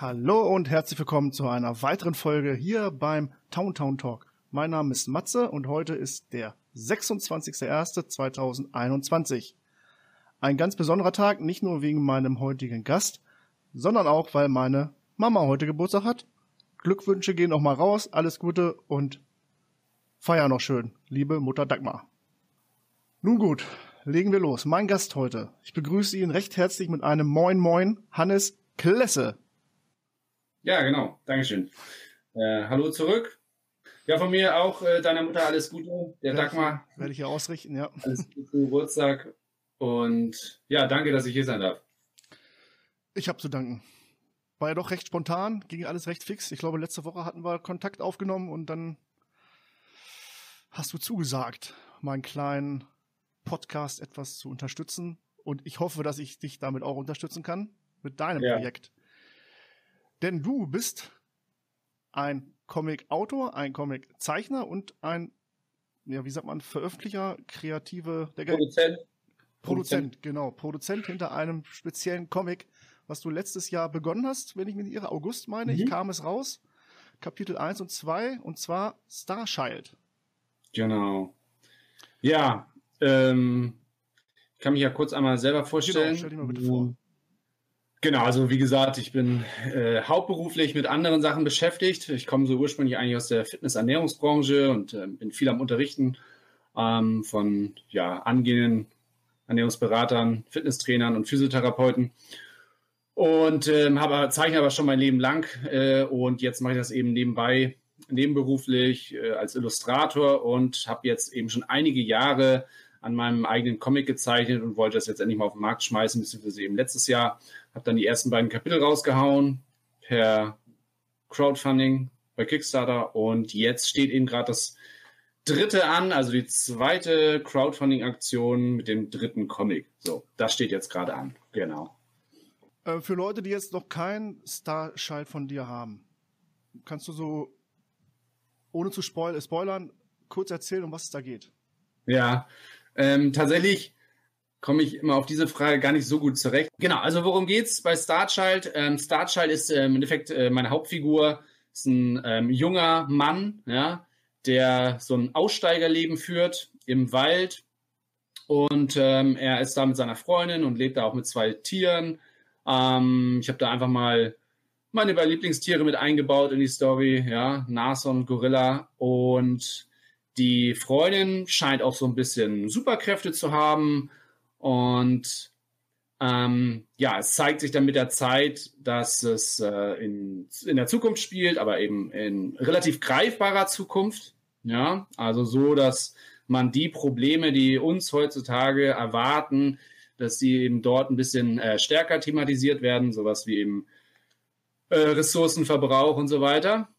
Hallo und herzlich willkommen zu einer weiteren Folge hier beim Town Town Talk. Mein Name ist Matze und heute ist der 26.01.2021. Ein ganz besonderer Tag, nicht nur wegen meinem heutigen Gast, sondern auch, weil meine Mama heute Geburtstag hat. Glückwünsche gehen noch mal raus, alles Gute und feier noch schön, liebe Mutter Dagmar. Nun gut, legen wir los. Mein Gast heute. Ich begrüße ihn recht herzlich mit einem Moin Moin, Hannes Klesse. Ja, genau. Dankeschön. Äh, hallo zurück. Ja, von mir auch äh, deiner Mutter alles Gute, der Werde Dagmar. Ich, werde ich ja ausrichten, ja. Alles Gute zum Geburtstag. Und ja, danke, dass ich hier sein darf. Ich habe zu danken. War ja doch recht spontan, ging alles recht fix. Ich glaube, letzte Woche hatten wir Kontakt aufgenommen und dann hast du zugesagt, meinen kleinen Podcast etwas zu unterstützen. Und ich hoffe, dass ich dich damit auch unterstützen kann mit deinem Ja. Projekt. Denn du bist ein Comic-Autor, ein Comic-Zeichner und ein, ja, wie sagt man, Veröffentlicher, kreative, der Produzent. Produzent, genau, Produzent hinter einem speziellen Comic, was du letztes Jahr begonnen hast, wenn ich mich irre, August meine ich, Mhm. kam es raus. Kapitel 1 und 2, und zwar Starshield. Genau. Ja, ähm, ich kann mich ja kurz einmal selber vorstellen. Genau, stell dich mal bitte vor. Genau, also wie gesagt, ich bin äh, hauptberuflich mit anderen Sachen beschäftigt. Ich komme so ursprünglich eigentlich aus der Fitness-Ernährungsbranche und äh, bin viel am Unterrichten ähm, von ja, angehenden Ernährungsberatern, Fitnesstrainern und Physiotherapeuten. Und ähm, habe zeichne aber schon mein Leben lang äh, und jetzt mache ich das eben nebenbei, nebenberuflich äh, als Illustrator und habe jetzt eben schon einige Jahre an meinem eigenen Comic gezeichnet und wollte das jetzt endlich mal auf den Markt schmeißen, beziehungsweise eben letztes Jahr habe dann die ersten beiden Kapitel rausgehauen per Crowdfunding bei Kickstarter und jetzt steht eben gerade das dritte an, also die zweite Crowdfunding-Aktion mit dem dritten Comic. So, das steht jetzt gerade an. Genau. Äh, für Leute, die jetzt noch kein Starshield von dir haben, kannst du so, ohne zu spoil spoilern, kurz erzählen, um was es da geht? Ja, ähm, tatsächlich komme ich immer auf diese Frage gar nicht so gut zurecht. Genau, also worum geht's bei Starchild? Ähm, Starchild ist ähm, im Endeffekt äh, meine Hauptfigur, ist ein ähm, junger Mann, ja, der so ein Aussteigerleben führt im Wald und ähm, er ist da mit seiner Freundin und lebt da auch mit zwei Tieren. Ähm, ich habe da einfach mal meine beiden Lieblingstiere mit eingebaut in die Story, ja, Nashorn, Gorilla und die Freundin scheint auch so ein bisschen Superkräfte zu haben und ähm, ja, es zeigt sich dann mit der Zeit, dass es äh, in, in der Zukunft spielt, aber eben in relativ greifbarer Zukunft. Ja, also so, dass man die Probleme, die uns heutzutage erwarten, dass sie eben dort ein bisschen äh, stärker thematisiert werden, sowas wie eben äh, Ressourcenverbrauch und so weiter.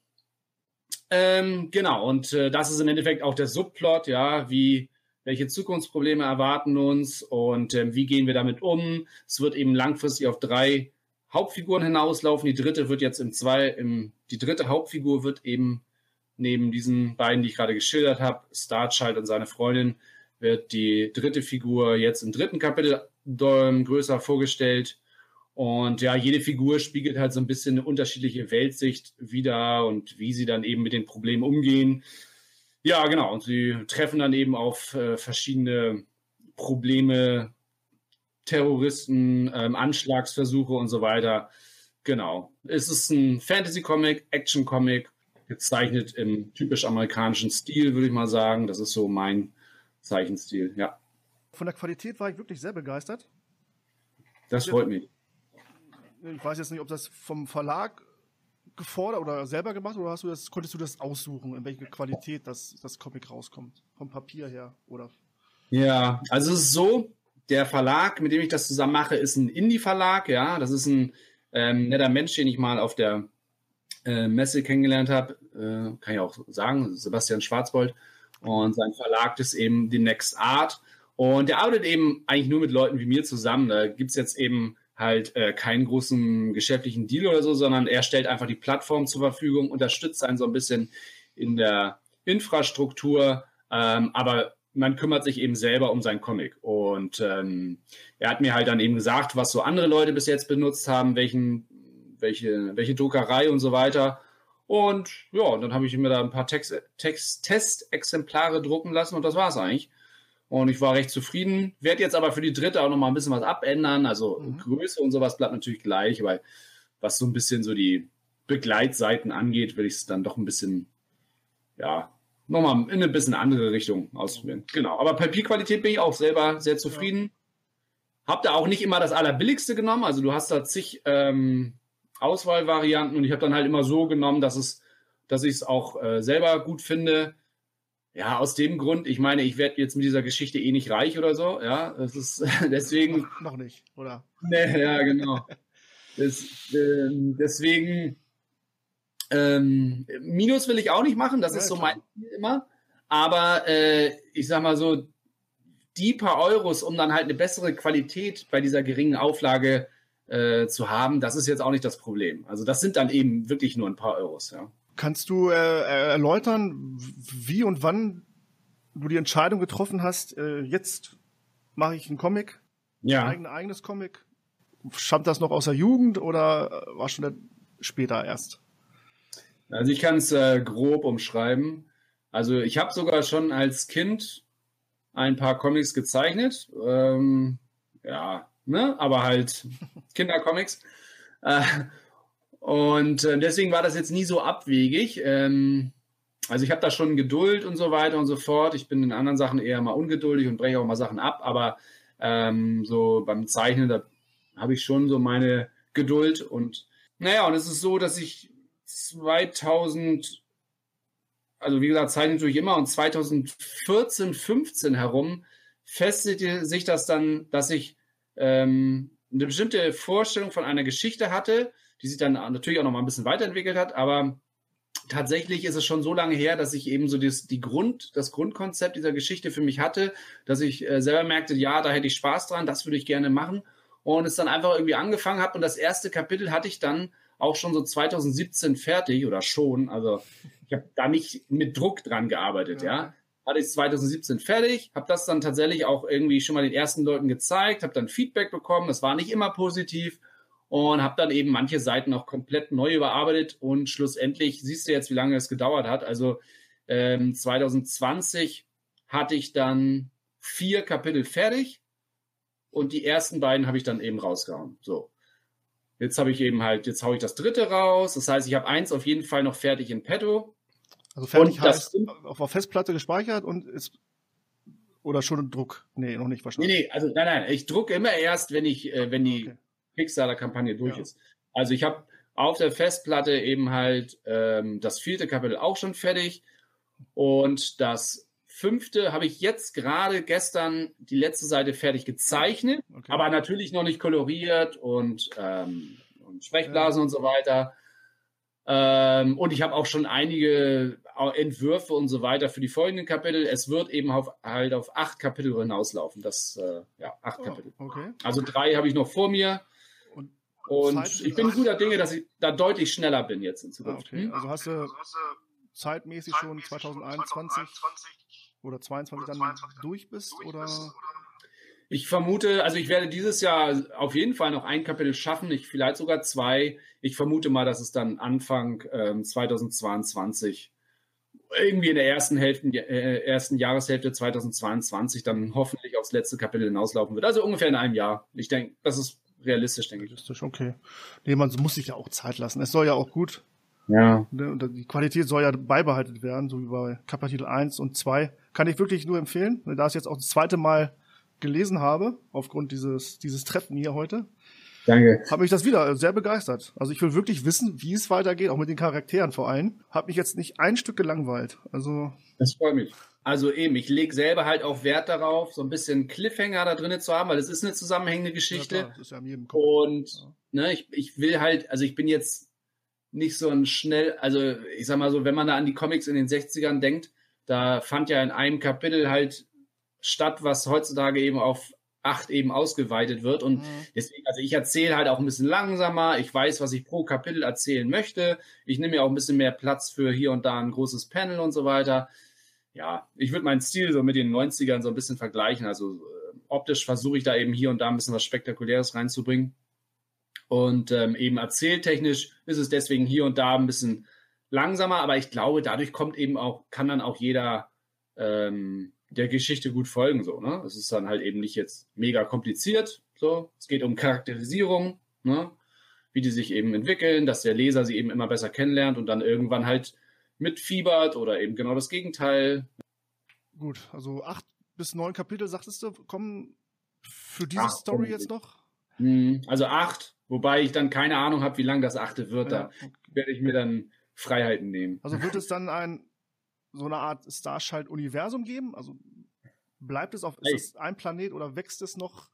Ähm, genau, und äh, das ist im Endeffekt auch der Subplot, ja, wie welche Zukunftsprobleme erwarten uns und ähm, wie gehen wir damit um. Es wird eben langfristig auf drei Hauptfiguren hinauslaufen. Die dritte wird jetzt im zwei, im, die dritte Hauptfigur wird eben neben diesen beiden, die ich gerade geschildert habe, Starchild und seine Freundin, wird die dritte Figur jetzt im dritten Kapitel ähm, größer vorgestellt. Und ja, jede Figur spiegelt halt so ein bisschen eine unterschiedliche Weltsicht wider und wie sie dann eben mit den Problemen umgehen. Ja, genau. Und sie treffen dann eben auf äh, verschiedene Probleme, Terroristen, ähm, Anschlagsversuche und so weiter. Genau. Es ist ein Fantasy-Comic, Action-Comic, gezeichnet im typisch amerikanischen Stil, würde ich mal sagen. Das ist so mein Zeichenstil, ja. Von der Qualität war ich wirklich sehr begeistert. Das freut mich. Ich weiß jetzt nicht, ob das vom Verlag gefordert oder selber gemacht oder hast du das, konntest du das aussuchen, in welche Qualität das, das Comic rauskommt? Vom Papier her oder? Ja, also es ist so, der Verlag, mit dem ich das zusammen mache, ist ein Indie-Verlag, ja. Das ist ein ähm, netter Mensch, den ich mal auf der äh, Messe kennengelernt habe, äh, kann ich auch sagen, Sebastian Schwarzbold. Und sein Verlag ist eben die Next Art. Und der arbeitet eben eigentlich nur mit Leuten wie mir zusammen. Da gibt's jetzt eben halt äh, keinen großen geschäftlichen Deal oder so, sondern er stellt einfach die Plattform zur Verfügung, unterstützt einen so ein bisschen in der Infrastruktur, ähm, aber man kümmert sich eben selber um sein Comic. Und ähm, er hat mir halt dann eben gesagt, was so andere Leute bis jetzt benutzt haben, welchen welche, welche Druckerei und so weiter. Und ja, dann habe ich mir da ein paar Text, Text, Testexemplare drucken lassen und das war es eigentlich. Und ich war recht zufrieden. Werde jetzt aber für die dritte auch noch mal ein bisschen was abändern. Also mhm. Größe und sowas bleibt natürlich gleich, weil was so ein bisschen so die Begleitseiten angeht, will ich es dann doch ein bisschen, ja, nochmal in eine bisschen andere Richtung ausprobieren. Genau. Aber Papierqualität bin ich auch selber sehr zufrieden. Ja. Hab da auch nicht immer das allerbilligste genommen. Also du hast da zig ähm, Auswahlvarianten und ich habe dann halt immer so genommen, dass es, dass ich es auch äh, selber gut finde. Ja, aus dem Grund, ich meine, ich werde jetzt mit dieser Geschichte eh nicht reich oder so, ja, das ist deswegen. Noch, noch nicht, oder? Nee, ja, genau. das, äh, deswegen, ähm, Minus will ich auch nicht machen, das ja, ist so klar. mein Ziel immer. Aber äh, ich sag mal so, die paar Euros, um dann halt eine bessere Qualität bei dieser geringen Auflage äh, zu haben, das ist jetzt auch nicht das Problem. Also das sind dann eben wirklich nur ein paar Euros, ja. Kannst du äh, erläutern, wie und wann du die Entscheidung getroffen hast, äh, jetzt mache ich einen Comic, ja. ein eigenes Comic? Stammt das noch aus der Jugend oder war schon später erst? Also ich kann es äh, grob umschreiben. Also ich habe sogar schon als Kind ein paar Comics gezeichnet. Ähm, ja, ne? aber halt Kindercomics. Und äh, deswegen war das jetzt nie so abwegig. Ähm, also ich habe da schon Geduld und so weiter und so fort. Ich bin in anderen Sachen eher mal ungeduldig und breche auch mal Sachen ab, aber ähm, so beim Zeichnen, da habe ich schon so meine Geduld und naja, und es ist so, dass ich 2000, also wie gesagt, zeichne natürlich immer und 2014, 15 herum festigte sich das dann, dass ich ähm, eine bestimmte Vorstellung von einer Geschichte hatte, die sich dann natürlich auch noch mal ein bisschen weiterentwickelt hat, aber tatsächlich ist es schon so lange her, dass ich eben so das, die Grund, das Grundkonzept dieser Geschichte für mich hatte, dass ich äh, selber merkte, ja, da hätte ich Spaß dran, das würde ich gerne machen. Und es dann einfach irgendwie angefangen habe und das erste Kapitel hatte ich dann auch schon so 2017 fertig oder schon, also ich habe da nicht mit Druck dran gearbeitet, ja. ja. Hatte ich 2017 fertig, habe das dann tatsächlich auch irgendwie schon mal den ersten Leuten gezeigt, habe dann Feedback bekommen, das war nicht immer positiv und habe dann eben manche Seiten auch komplett neu überarbeitet und schlussendlich siehst du jetzt, wie lange es gedauert hat. Also ähm, 2020 hatte ich dann vier Kapitel fertig und die ersten beiden habe ich dann eben rausgehauen. So. Jetzt habe ich eben halt, jetzt haue ich das dritte raus. Das heißt, ich habe eins auf jeden Fall noch fertig in petto. Also fertig und heißt auf der Festplatte gespeichert und ist oder schon im Druck? Nee, noch nicht wahrscheinlich. Nee, nee, also nein, nein, ich drucke immer erst, wenn ich, äh, wenn die okay. Kickstarter-Kampagne durch ja. ist. Also ich habe auf der Festplatte eben halt ähm, das vierte Kapitel auch schon fertig und das fünfte habe ich jetzt gerade gestern die letzte Seite fertig gezeichnet, okay. aber natürlich noch nicht koloriert und, ähm, und Sprechblasen ja. und so weiter. Ähm, und ich habe auch schon einige Entwürfe und so weiter für die folgenden Kapitel. Es wird eben auf, halt auf acht Kapitel hinauslaufen. Das, äh, ja, acht oh, Kapitel. Okay. Also drei habe ich noch vor mir. Und, und ich bin guter Dinge, dass ich da deutlich schneller bin jetzt in Zukunft. Ah, okay. Hm? Also hast du zeitmäßig schon 2021 oder 22 dann durch bist? Oder? Ich vermute, also ich werde dieses Jahr auf jeden Fall noch ein Kapitel schaffen, ich vielleicht sogar zwei. Ich vermute mal, dass es dann Anfang ähm, 2022 irgendwie in der ersten Hälfte, äh, ersten Jahreshälfte 2022 dann hoffentlich aufs letzte Kapitel hinauslaufen wird. Also ungefähr in einem Jahr. Ich denke, das ist realistisch, denke ich. Realistisch, okay. Nee, man muss sich ja auch Zeit lassen. Es soll ja auch gut. Ja. Ne, und die Qualität soll ja beibehalten werden, so wie bei Kapitel 1 und 2. Kann ich wirklich nur empfehlen. Da es jetzt auch das zweite Mal gelesen habe, aufgrund dieses, dieses Treffen hier heute, Danke. Hat mich das wieder sehr begeistert. Also ich will wirklich wissen, wie es weitergeht, auch mit den Charakteren vor allem. Hat mich jetzt nicht ein Stück gelangweilt. Also. Das freut mich. Also eben, ich lege selber halt auch Wert darauf, so ein bisschen Cliffhanger da drin zu haben, weil es ist eine zusammenhängende Geschichte. Ja, klar, das ist ja jedem Und ja. ne, ich, ich will halt, also ich bin jetzt nicht so ein schnell, also ich sag mal so, wenn man da an die Comics in den 60ern denkt, da fand ja in einem Kapitel halt statt, was heutzutage eben auf acht eben ausgeweitet wird. Und mhm. deswegen, also ich erzähle halt auch ein bisschen langsamer. Ich weiß, was ich pro Kapitel erzählen möchte. Ich nehme mir auch ein bisschen mehr Platz für hier und da ein großes Panel und so weiter. Ja, ich würde meinen Stil so mit den 90ern so ein bisschen vergleichen. Also äh, optisch versuche ich da eben hier und da ein bisschen was Spektakuläres reinzubringen. Und ähm, eben erzähltechnisch ist es deswegen hier und da ein bisschen langsamer, aber ich glaube, dadurch kommt eben auch, kann dann auch jeder ähm, der Geschichte gut folgen. So, ne? Es ist dann halt eben nicht jetzt mega kompliziert. So, es geht um Charakterisierung, ne? wie die sich eben entwickeln, dass der Leser sie eben immer besser kennenlernt und dann irgendwann halt mitfiebert oder eben genau das Gegenteil. Gut, also acht bis neun Kapitel, sagtest du, kommen für diese acht Story jetzt noch? Hm, also acht, wobei ich dann keine Ahnung habe, wie lang das achte wird. Ja, da werde ich mir dann Freiheiten nehmen. Also wird es dann ein so eine Art Starschalt-Universum geben? Also bleibt es auf, ist es ein Planet oder wächst es noch?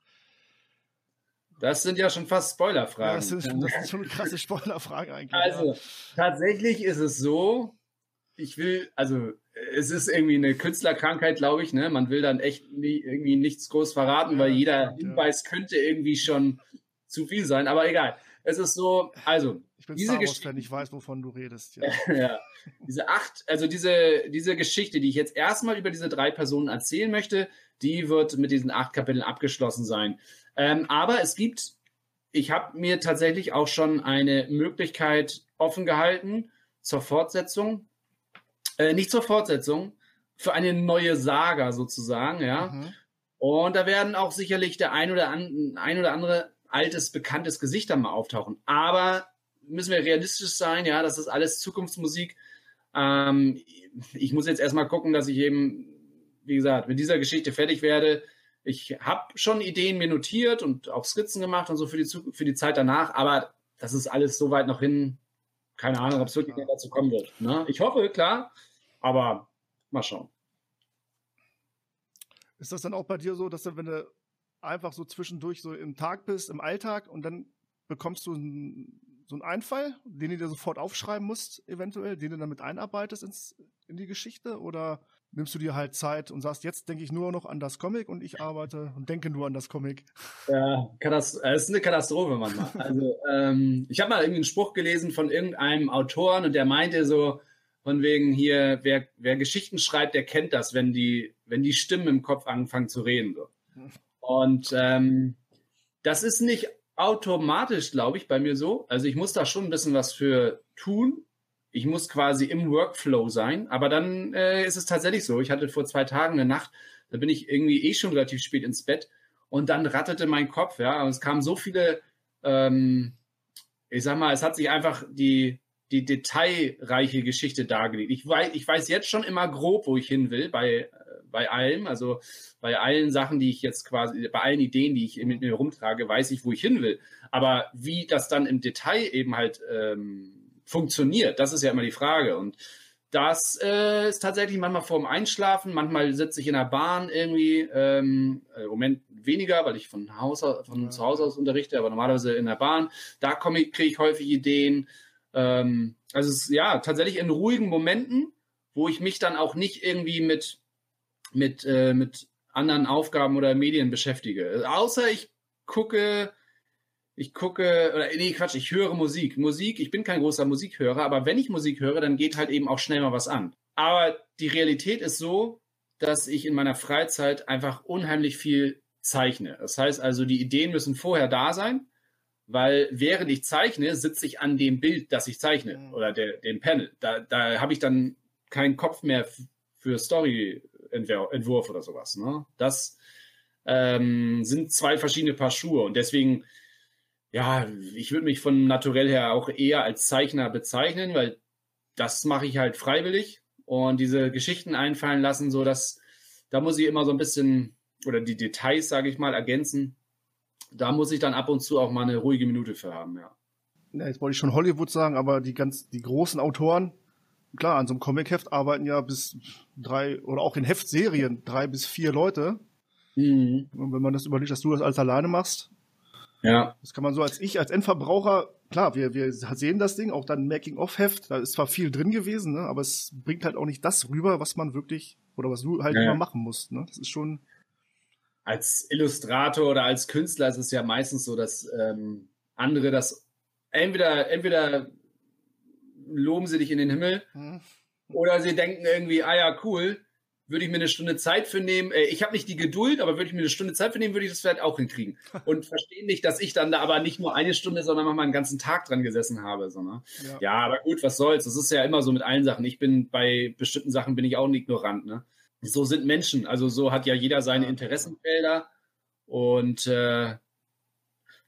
Das sind ja schon fast Spoilerfragen. Ja, das, sind, das sind schon krasse Spoilerfragen eigentlich. Also, ja. tatsächlich ist es so, ich will, also es ist irgendwie eine Künstlerkrankheit, glaube ich, ne? Man will dann echt nie, irgendwie nichts groß verraten, ja, weil jeder Hinweis könnte irgendwie schon zu viel sein, aber egal. Es ist so, also ich bin diese Star Wars Fan, ich weiß, wovon du redest. Ja. ja. Diese acht, also diese, diese Geschichte, die ich jetzt erstmal über diese drei Personen erzählen möchte, die wird mit diesen acht Kapiteln abgeschlossen sein. Ähm, aber es gibt, ich habe mir tatsächlich auch schon eine Möglichkeit offen gehalten zur Fortsetzung. Äh, nicht zur Fortsetzung, für eine neue Saga sozusagen, ja. Mhm. Und da werden auch sicherlich der ein oder, an, ein oder andere altes, bekanntes Gesicht dann mal auftauchen. Aber müssen wir realistisch sein, ja, das ist alles Zukunftsmusik. Ähm, ich muss jetzt erstmal gucken, dass ich eben, wie gesagt, mit dieser Geschichte fertig werde. Ich habe schon Ideen mir notiert und auch Skizzen gemacht und so für die, für die Zeit danach, aber das ist alles so weit noch hin. Keine Ahnung, ob es wirklich dazu kommen wird. Ne? Ich hoffe, klar, aber mal schauen. Ist das dann auch bei dir so, dass du, wenn du einfach so zwischendurch so im Tag bist, im Alltag und dann bekommst du ein so ein Einfall, den du dir sofort aufschreiben musst, eventuell, den du damit einarbeitest ins, in die Geschichte? Oder nimmst du dir halt Zeit und sagst, jetzt denke ich nur noch an das Comic und ich arbeite und denke nur an das Comic? Ja, es ist eine Katastrophe manchmal. Also, ähm, ich habe mal irgendwie einen Spruch gelesen von irgendeinem Autoren und der meinte so, von wegen hier, wer, wer Geschichten schreibt, der kennt das, wenn die, wenn die Stimmen im Kopf anfangen zu reden. So. Und ähm, das ist nicht automatisch, glaube ich, bei mir so. Also ich muss da schon ein bisschen was für tun. Ich muss quasi im Workflow sein. Aber dann äh, ist es tatsächlich so. Ich hatte vor zwei Tagen eine Nacht, da bin ich irgendwie eh schon relativ spät ins Bett und dann ratterte mein Kopf, ja. Und es kamen so viele, ähm, ich sag mal, es hat sich einfach die, die detailreiche Geschichte dargelegt. Ich weiß, ich weiß jetzt schon immer grob, wo ich hin will bei, bei allem. Also bei allen Sachen, die ich jetzt quasi, bei allen Ideen, die ich mit mir rumtrage, weiß ich, wo ich hin will. Aber wie das dann im Detail eben halt ähm, funktioniert, das ist ja immer die Frage. Und das äh, ist tatsächlich manchmal vorm Einschlafen, manchmal sitze ich in der Bahn irgendwie, ähm, äh, im Moment weniger, weil ich von, Haus, von ja. zu Hause aus unterrichte, aber normalerweise in der Bahn. Da kriege ich häufig Ideen. Ähm, also es ja tatsächlich in ruhigen Momenten, wo ich mich dann auch nicht irgendwie mit mit, äh, mit anderen Aufgaben oder Medien beschäftige. Außer ich gucke, ich gucke, oder nee, Quatsch, ich höre Musik. Musik, ich bin kein großer Musikhörer, aber wenn ich Musik höre, dann geht halt eben auch schnell mal was an. Aber die Realität ist so, dass ich in meiner Freizeit einfach unheimlich viel zeichne. Das heißt also, die Ideen müssen vorher da sein, weil während ich zeichne, sitze ich an dem Bild, das ich zeichne mhm. oder der, dem Panel. Da, da habe ich dann keinen Kopf mehr für Story Entwurf oder sowas. Ne? Das ähm, sind zwei verschiedene Paar Schuhe und deswegen, ja, ich würde mich von naturell her auch eher als Zeichner bezeichnen, weil das mache ich halt freiwillig und diese Geschichten einfallen lassen, so dass da muss ich immer so ein bisschen oder die Details, sage ich mal, ergänzen. Da muss ich dann ab und zu auch mal eine ruhige Minute für haben, ja. ja jetzt wollte ich schon Hollywood sagen, aber die ganz, die großen Autoren, klar, an so einem Comic-Heft arbeiten ja bis drei oder auch in Heftserien drei bis vier Leute. Mhm. Und wenn man das überlegt, dass du das alles alleine machst, ja. Das kann man so als ich, als Endverbraucher, klar, wir, wir sehen das Ding, auch dann Making-of-Heft, da ist zwar viel drin gewesen, ne, aber es bringt halt auch nicht das rüber, was man wirklich, oder was du halt ja. immer machen musst. Ne? Das ist schon. Als Illustrator oder als Künstler ist es ja meistens so, dass ähm, andere das entweder, entweder loben sie dich in den Himmel. Mhm. Oder sie denken irgendwie, ah ja, cool, würde ich mir eine Stunde Zeit für nehmen. Äh, ich habe nicht die Geduld, aber würde ich mir eine Stunde Zeit für nehmen, würde ich das vielleicht auch hinkriegen. Und verstehe nicht, dass ich dann da aber nicht nur eine Stunde, sondern mal einen ganzen Tag dran gesessen habe. So, ne? ja. ja, aber gut, was soll's. Das ist ja immer so mit allen Sachen. Ich bin bei bestimmten Sachen bin ich auch ein Ignorant. Ne? So sind Menschen. Also so hat ja jeder seine Interessenfelder. Und äh,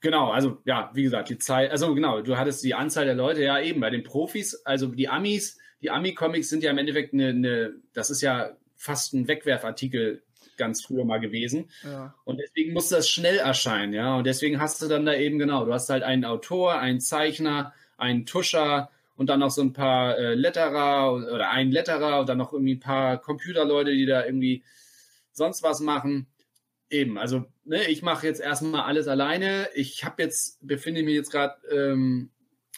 genau, also ja, wie gesagt, die Zeit, also genau, du hattest die Anzahl der Leute, ja eben bei den Profis, also die Amis, die Ami-Comics sind ja im Endeffekt eine, eine, das ist ja fast ein Wegwerfartikel ganz früher mal gewesen. Ja. Und deswegen musste das schnell erscheinen, ja. Und deswegen hast du dann da eben genau, du hast halt einen Autor, einen Zeichner, einen Tuscher und dann noch so ein paar äh, Letterer oder einen Letterer und dann noch irgendwie ein paar Computerleute, die da irgendwie sonst was machen. Eben, also ne, ich mache jetzt erstmal alles alleine. Ich habe jetzt, befinde mich jetzt gerade ähm,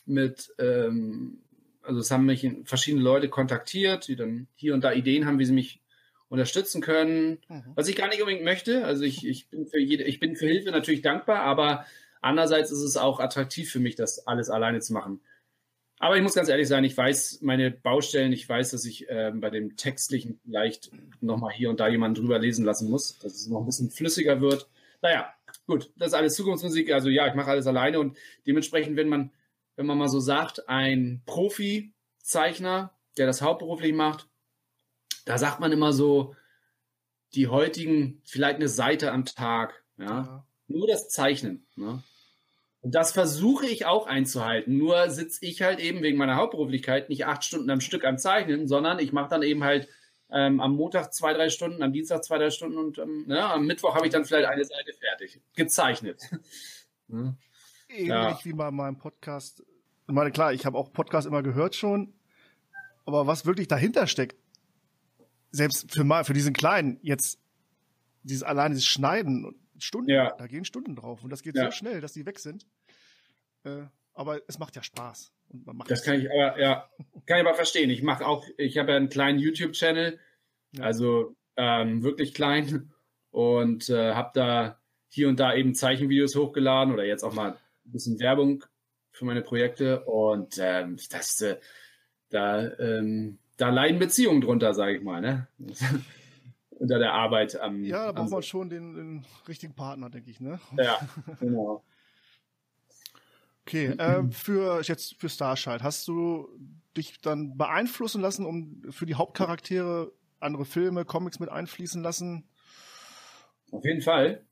mit ähm, also es haben mich verschiedene Leute kontaktiert, die dann hier und da Ideen haben, wie sie mich unterstützen können, mhm. was ich gar nicht unbedingt möchte. Also ich, ich bin für jede, ich bin für Hilfe natürlich dankbar, aber andererseits ist es auch attraktiv für mich, das alles alleine zu machen. Aber ich muss ganz ehrlich sein, ich weiß meine Baustellen, ich weiß, dass ich äh, bei dem Textlichen vielleicht nochmal hier und da jemanden drüber lesen lassen muss, dass es noch ein bisschen flüssiger wird. Naja, gut, das ist alles Zukunftsmusik. Also ja, ich mache alles alleine und dementsprechend, wenn man wenn man mal so sagt, ein Profi-Zeichner, der das hauptberuflich macht, da sagt man immer so, die heutigen, vielleicht eine Seite am Tag, ja. ja. Nur das Zeichnen. Ne? Und das versuche ich auch einzuhalten. Nur sitze ich halt eben wegen meiner Hauptberuflichkeit nicht acht Stunden am Stück am Zeichnen, sondern ich mache dann eben halt ähm, am Montag zwei, drei Stunden, am Dienstag zwei, drei Stunden und ähm, ne, am Mittwoch habe ich dann vielleicht eine Seite fertig, gezeichnet. ne? ähnlich ja. wie bei meinem Podcast. Ich meine, klar, ich habe auch Podcast immer gehört schon, aber was wirklich dahinter steckt, selbst für mal für diesen kleinen jetzt dieses alleine dieses Schneiden Stunden, ja. da gehen Stunden drauf und das geht ja. so schnell, dass die weg sind. Äh, aber es macht ja Spaß und man macht das kann ich aber ja kann ich aber verstehen. Ich mache auch, ich habe ja einen kleinen YouTube-Channel, ja. also ähm, wirklich klein und äh, habe da hier und da eben Zeichenvideos hochgeladen oder jetzt auch mal ein bisschen Werbung für meine Projekte und ähm, das, äh, da, ähm, da leiden Beziehungen drunter, sage ich mal, ne? Unter der Arbeit am. Ja, da braucht man schon den, den, richtigen Partner, denke ich, ne? Ja, genau. Okay, äh, für jetzt für Starshine, hast du dich dann beeinflussen lassen, um für die Hauptcharaktere andere Filme, Comics mit einfließen lassen? Auf jeden Fall.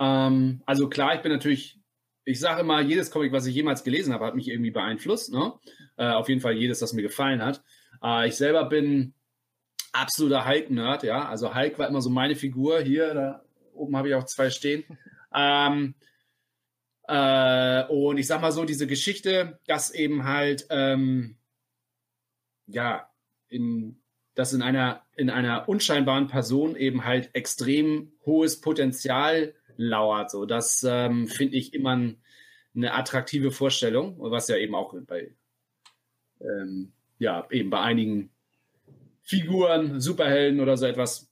Ähm, also klar, ich bin natürlich ich sage immer, jedes Comic, was ich jemals gelesen habe, hat mich irgendwie beeinflusst. Ne? Äh, auf jeden Fall jedes, das mir gefallen hat. Äh, ich selber bin absoluter Hulk-Nerd, ja. Also Hulk war immer so meine Figur. Hier, da oben habe ich auch zwei stehen. Ähm, äh, und ich sag mal so, diese Geschichte, dass eben halt, ähm, ja, in, dass in einer, in einer unscheinbaren Person eben halt extrem hohes Potenzial lauert. So, das ähm, finde ich immer ein, eine attraktive Vorstellung, was ja eben auch bei ähm, ja eben bei einigen Figuren, Superhelden oder so etwas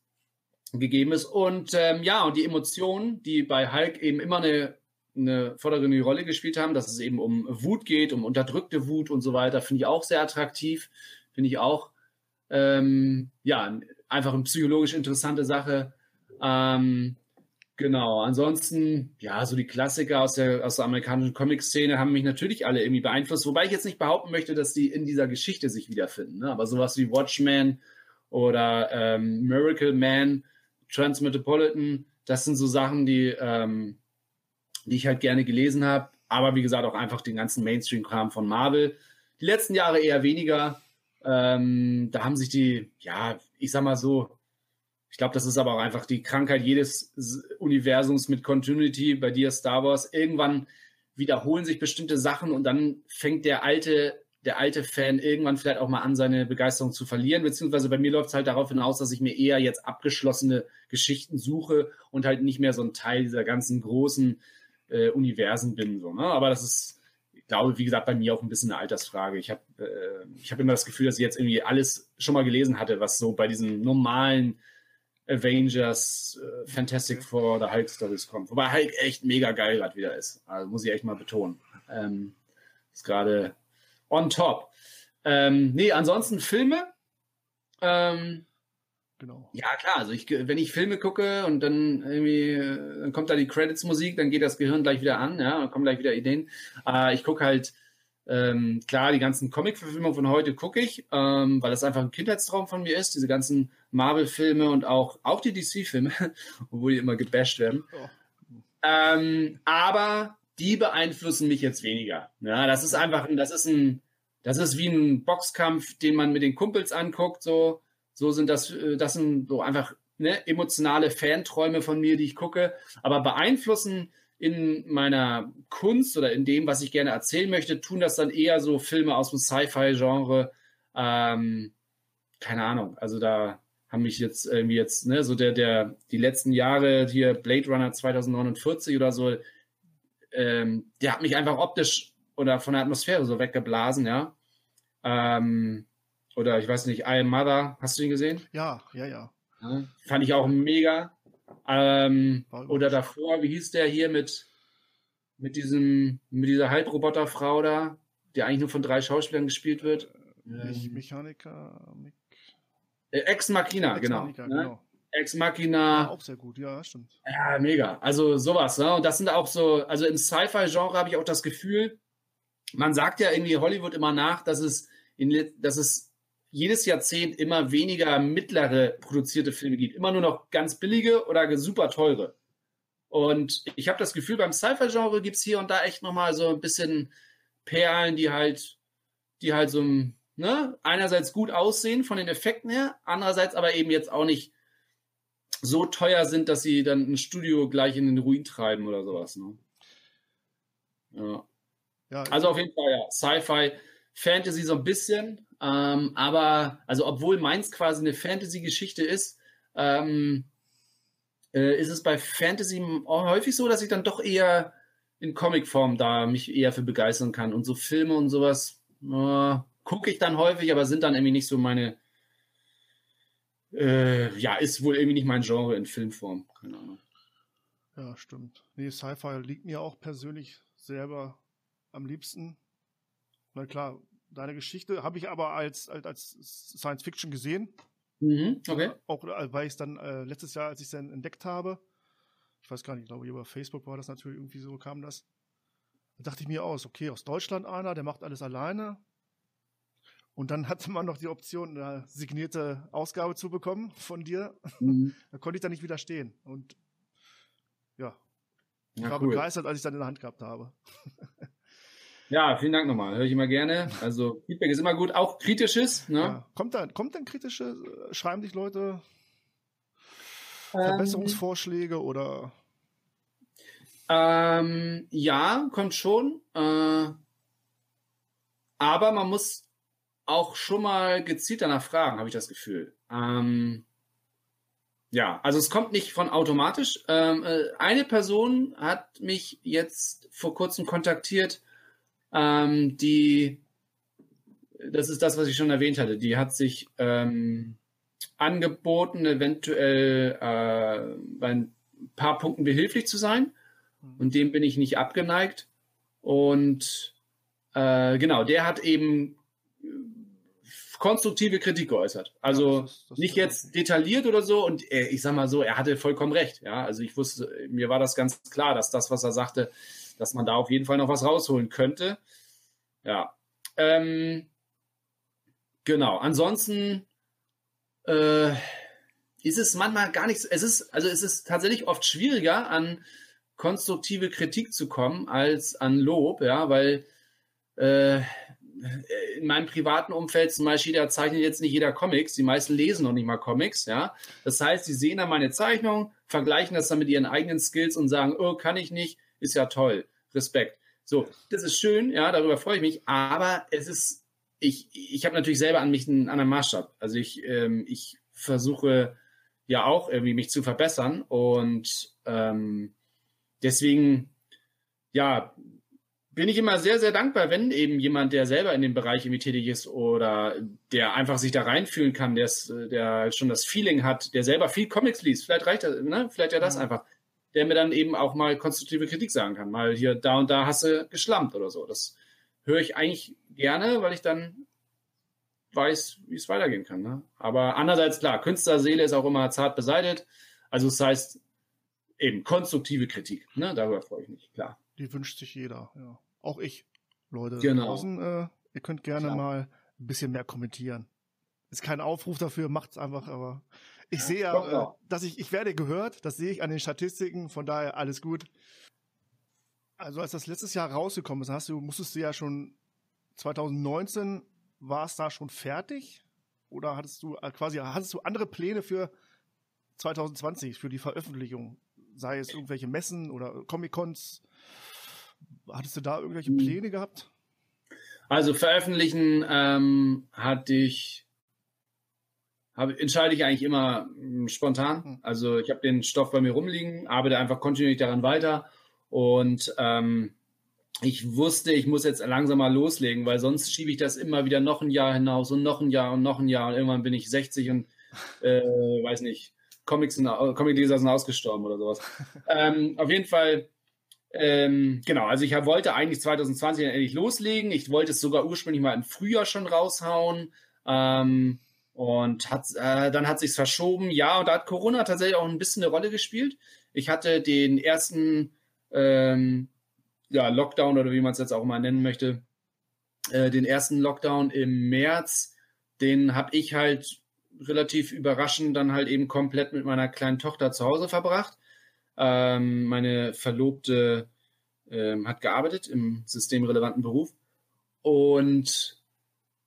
gegeben ist. Und ähm, ja, und die Emotionen, die bei Hulk eben immer eine, eine vordergründige Rolle gespielt haben, dass es eben um Wut geht, um unterdrückte Wut und so weiter, finde ich auch sehr attraktiv. Finde ich auch ähm, ja einfach eine psychologisch interessante Sache. Ähm, Genau, ansonsten, ja, so die Klassiker aus der, aus der amerikanischen Comic-Szene haben mich natürlich alle irgendwie beeinflusst, wobei ich jetzt nicht behaupten möchte, dass die in dieser Geschichte sich wiederfinden. Ne? Aber sowas wie Watchmen oder ähm, Miracle Man, Transmetropolitan, das sind so Sachen, die, ähm, die ich halt gerne gelesen habe. Aber wie gesagt, auch einfach den ganzen Mainstream-Kram von Marvel. Die letzten Jahre eher weniger. Ähm, da haben sich die, ja, ich sag mal so, ich glaube, das ist aber auch einfach die Krankheit jedes Universums mit Continuity, bei dir Star Wars. Irgendwann wiederholen sich bestimmte Sachen und dann fängt der alte, der alte Fan irgendwann vielleicht auch mal an, seine Begeisterung zu verlieren. Beziehungsweise bei mir läuft es halt darauf hinaus, dass ich mir eher jetzt abgeschlossene Geschichten suche und halt nicht mehr so ein Teil dieser ganzen großen äh, Universen bin. So, ne? Aber das ist, ich glaube, wie gesagt, bei mir auch ein bisschen eine Altersfrage. Ich habe äh, hab immer das Gefühl, dass ich jetzt irgendwie alles schon mal gelesen hatte, was so bei diesen normalen Avengers, äh, Fantastic Four oder Hulk Stories kommt. Wobei Hulk echt mega geil gerade wieder ist. Also muss ich echt mal betonen. Ähm, ist gerade on top. Ähm, nee, ansonsten Filme. Ähm, genau. Ja, klar. Also ich, wenn ich Filme gucke und dann irgendwie äh, dann kommt da die Credits-Musik, dann geht das Gehirn gleich wieder an, ja, dann kommen gleich wieder Ideen. Äh, ich gucke halt ähm, klar, die ganzen Comic-Verfilmungen von heute gucke ich, ähm, weil das einfach ein Kindheitstraum von mir ist. Diese ganzen Marvel-Filme und auch, auch die DC-Filme, obwohl die immer gebasht werden. Oh. Ähm, aber die beeinflussen mich jetzt weniger. Ja, das ist einfach, das ist ein, das ist wie ein Boxkampf, den man mit den Kumpels anguckt. So, so sind das, äh, das sind so einfach ne, emotionale Fanträume von mir, die ich gucke. Aber beeinflussen in meiner Kunst oder in dem, was ich gerne erzählen möchte, tun das dann eher so Filme aus dem Sci-Fi-Genre. Ähm, keine Ahnung. Also da haben mich jetzt irgendwie jetzt, ne, so der, der, die letzten Jahre hier Blade Runner 2049 oder so, ähm, der hat mich einfach optisch oder von der Atmosphäre so weggeblasen, ja. Ähm, oder ich weiß nicht, I Am Mother, hast du ihn gesehen? Ja, ja, ja. ja fand ich auch mega. Ähm, oder davor, wie hieß der hier mit, mit diesem, mit dieser Halbroboterfrau da, die eigentlich nur von drei Schauspielern gespielt wird? Nicht ähm, Mechaniker, Me äh, Ex Machina, Ex genau. Machina, ne? genau. Ex Machina. Ja, auch sehr gut, ja, stimmt. Ja, mega. Also sowas, ne? Und das sind auch so, also im Sci-Fi-Genre habe ich auch das Gefühl, man sagt ja irgendwie Hollywood immer nach, dass es in, dass es jedes Jahrzehnt immer weniger mittlere produzierte Filme gibt. Immer nur noch ganz billige oder super teure. Und ich habe das Gefühl, beim Sci-Fi-Genre gibt es hier und da echt nochmal so ein bisschen Perlen, die halt, die halt so ne, einerseits gut aussehen von den Effekten her, andererseits aber eben jetzt auch nicht so teuer sind, dass sie dann ein Studio gleich in den Ruin treiben oder sowas. Ne? Ja. ja. Also auf jeden Fall, ja, Sci-Fi, Fantasy so ein bisschen, ähm, aber, also obwohl meins quasi eine Fantasy-Geschichte ist, ähm, äh, ist es bei Fantasy häufig so, dass ich dann doch eher in Comicform da mich eher für begeistern kann. Und so Filme und sowas äh, gucke ich dann häufig, aber sind dann irgendwie nicht so meine. Äh, ja, ist wohl irgendwie nicht mein Genre in Filmform. Keine Ahnung. Ja, stimmt. Nee, Sci-Fi liegt mir auch persönlich selber am liebsten. Na klar, Deine Geschichte habe ich aber als, als, als Science Fiction gesehen. Mhm, okay. Auch äh, weil ich es dann äh, letztes Jahr, als ich es dann entdeckt habe, ich weiß gar nicht, ich glaube, über Facebook war das natürlich irgendwie so, kam das. Da dachte ich mir aus, okay, aus Deutschland einer, der macht alles alleine. Und dann hatte man noch die Option, eine signierte Ausgabe zu bekommen von dir. Mhm. da konnte ich dann nicht widerstehen. Und ja, ich ja, war cool. begeistert, als ich dann in der Hand gehabt habe. Ja, vielen Dank nochmal. Höre ich immer gerne. Also Feedback ist immer gut, auch kritisches. Ne? Ja. Kommt dann, kommt dann kritische, schreiben dich Leute ähm, Verbesserungsvorschläge oder? Ähm, ja, kommt schon. Äh, aber man muss auch schon mal gezielt danach fragen, habe ich das Gefühl. Ähm, ja, also es kommt nicht von automatisch. Ähm, äh, eine Person hat mich jetzt vor kurzem kontaktiert, ähm, die, das ist das, was ich schon erwähnt hatte, die hat sich ähm, angeboten, eventuell äh, bei ein paar Punkten behilflich zu sein. Mhm. Und dem bin ich nicht abgeneigt. Und äh, genau, der hat eben konstruktive Kritik geäußert. Also das ist, das nicht jetzt detailliert oder so. Und er, ich sag mal so, er hatte vollkommen recht. Ja, also ich wusste, mir war das ganz klar, dass das, was er sagte, dass man da auf jeden Fall noch was rausholen könnte. Ja. Ähm, genau. Ansonsten äh, ist es manchmal gar nichts. Es ist, also es ist tatsächlich oft schwieriger, an konstruktive Kritik zu kommen, als an Lob, ja, weil äh, in meinem privaten Umfeld zum Beispiel, da zeichnet jetzt nicht jeder Comics, die meisten lesen noch nicht mal Comics, ja. Das heißt, sie sehen dann meine Zeichnung, vergleichen das dann mit ihren eigenen Skills und sagen, oh, kann ich nicht, ist ja toll, Respekt. So, das ist schön, ja, darüber freue ich mich, aber es ist, ich, ich habe natürlich selber an mich einen anderen Maßstab. Also ich, ähm, ich versuche ja auch irgendwie mich zu verbessern und ähm, deswegen, ja, bin ich immer sehr, sehr dankbar, wenn eben jemand, der selber in dem Bereich irgendwie tätig ist oder der einfach sich da reinfühlen kann, der schon das Feeling hat, der selber viel Comics liest, vielleicht reicht das, ne? vielleicht ja das ja. einfach, der mir dann eben auch mal konstruktive Kritik sagen kann. Mal hier, da und da hast du geschlampt oder so. Das höre ich eigentlich gerne, weil ich dann weiß, wie es weitergehen kann. Ne? Aber andererseits, klar, Künstlerseele ist auch immer zart beseitigt. Also das heißt, eben konstruktive Kritik. Ne? Darüber freue ich mich, klar. Die wünscht sich jeder, ja. Auch ich, Leute. Genau. Draußen, äh, ihr könnt gerne Klar. mal ein bisschen mehr kommentieren. Ist kein Aufruf dafür, macht's einfach, aber ich sehe Doch, ja, äh, dass ich, ich werde gehört, das sehe ich an den Statistiken, von daher alles gut. Also als das letztes Jahr rausgekommen ist, hast du, musstest du ja schon 2019, war es da schon fertig? Oder hattest du äh, quasi, hattest du andere Pläne für 2020, für die Veröffentlichung? Sei es irgendwelche Messen oder Comic-Cons? Hattest du da irgendwelche Hm. Pläne gehabt? Also veröffentlichen ähm, hatte ich, habe, entscheide ich eigentlich immer mh, spontan. Hm. Also ich habe den Stoff bei mir rumliegen, arbeite einfach kontinuierlich daran weiter und ähm, ich wusste, ich muss jetzt langsam mal loslegen, weil sonst schiebe ich das immer wieder noch ein Jahr hinaus und noch ein Jahr und noch ein Jahr und irgendwann bin ich 60 und äh, weiß nicht, Comics sind, Comicleser sind ausgestorben oder sowas. ähm, auf jeden Fall ähm, genau, also ich wollte eigentlich 2020 dann endlich loslegen. Ich wollte es sogar ursprünglich mal im Frühjahr schon raushauen. Ähm, und hat, äh, dann hat sich's verschoben. Ja, und da hat Corona tatsächlich auch ein bisschen eine Rolle gespielt. Ich hatte den ersten ähm, ja, Lockdown oder wie man es jetzt auch mal nennen möchte, äh, den ersten Lockdown im März, den habe ich halt relativ überraschend dann halt eben komplett mit meiner kleinen Tochter zu Hause verbracht. Ähm, meine Verlobte ähm, hat gearbeitet im systemrelevanten Beruf. Und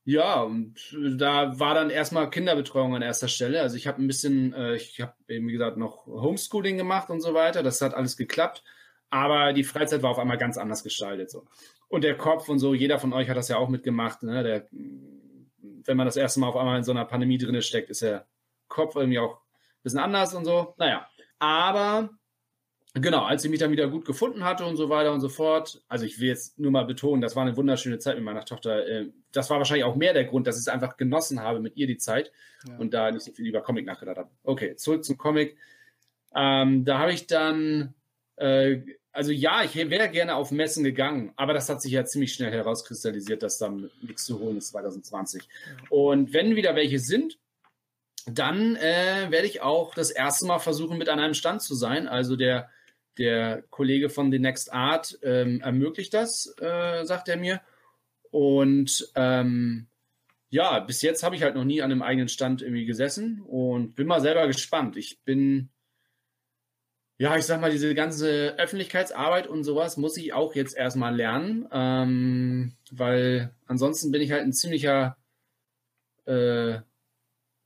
ja, und da war dann erstmal Kinderbetreuung an erster Stelle. Also ich habe ein bisschen, äh, ich habe eben wie gesagt noch Homeschooling gemacht und so weiter. Das hat alles geklappt. Aber die Freizeit war auf einmal ganz anders gestaltet. So. Und der Kopf und so, jeder von euch hat das ja auch mitgemacht. Ne? Der, wenn man das erste Mal auf einmal in so einer Pandemie drin steckt, ist der Kopf irgendwie auch ein bisschen anders und so. Naja, aber genau, als ich mich dann wieder gut gefunden hatte und so weiter und so fort, also ich will jetzt nur mal betonen, das war eine wunderschöne Zeit mit meiner Tochter. Äh, Das war wahrscheinlich auch mehr der Grund, dass ich es einfach genossen habe mit ihr die Zeit Ja. und da nicht so viel über Comic nachgedacht habe. Okay, zurück zum Comic. Ähm, da habe ich dann, äh, also ja, ich wäre gerne auf Messen gegangen, aber das hat sich ja ziemlich schnell herauskristallisiert, dass dann nichts zu holen ist 2020. Und wenn wieder welche sind, dann äh, werde ich auch das erste Mal versuchen, mit an einem Stand zu sein. Also der, der Kollege von The Next Art ähm, ermöglicht das, äh, sagt er mir. Und ähm, ja, bis jetzt habe ich halt noch nie an einem eigenen Stand irgendwie gesessen und bin mal selber gespannt. Ich bin, ja, ich sag mal, diese ganze Öffentlichkeitsarbeit und sowas muss ich auch jetzt erstmal lernen, ähm, weil ansonsten bin ich halt ein ziemlicher, äh,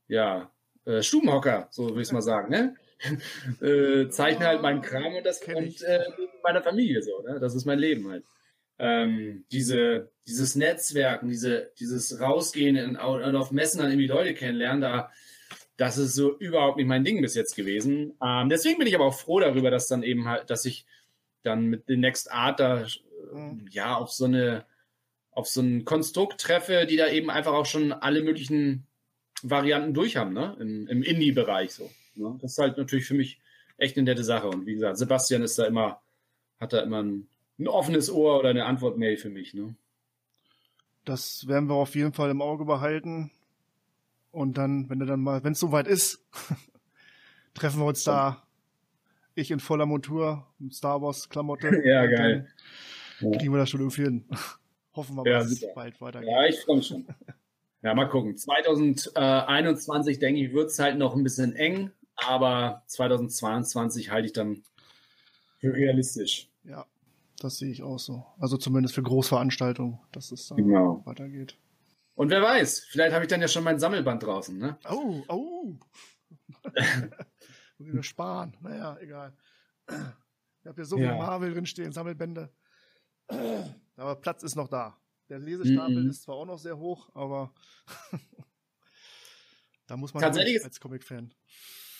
ja, äh, Stubenhocker, so will ich es mal sagen, ne? äh, zeichne halt meinen Kram und das und äh, meiner Familie so, ne? Das ist mein Leben halt. Ähm, diese, dieses Netzwerken, diese, dieses Rausgehen in, und auf Messen dann irgendwie Leute kennenlernen, da, das ist so überhaupt nicht mein Ding bis jetzt gewesen. Ähm, deswegen bin ich aber auch froh darüber, dass dann eben halt, dass ich dann mit The Next Art da äh, Mhm. ja auf so eine auf so ein Konstrukt treffe, die da eben einfach auch schon alle möglichen Varianten durch haben, ne? Im, im Indie-Bereich so. Ne? Das ist halt natürlich für mich echt eine nette Sache. Und wie gesagt, Sebastian ist da immer, hat da immer ein, ein offenes Ohr oder eine Antwortmail für mich, ne? Das werden wir auf jeden Fall im Auge behalten. Und dann, wenn du dann mal, wenn es soweit ist, treffen wir uns da. Ich in voller Montur, Star Wars Klamotte. Ja, geil. dann Kriegen wir das schon irgendwie hin. Hoffen wir mal, Ja, dass es bald weitergeht. Ja, ich freue mich schon. Ja, mal gucken. 2021, denke ich, wird es halt noch ein bisschen eng, aber 2022 halte ich dann für realistisch. Ja, das sehe ich auch so. Also zumindest für Großveranstaltungen, dass es dann Genau. weitergeht. Und wer weiß, vielleicht habe ich dann ja schon mein Sammelband draußen, ne? Oh, oh. Muss ich mir sparen. Naja, egal. Ich habe hier so Ja. viel Marvel drinstehen, Sammelbände. Aber Platz ist noch da. Der Lesestapel Mhm. ist zwar auch noch sehr hoch, aber da muss man als Comic-Fan.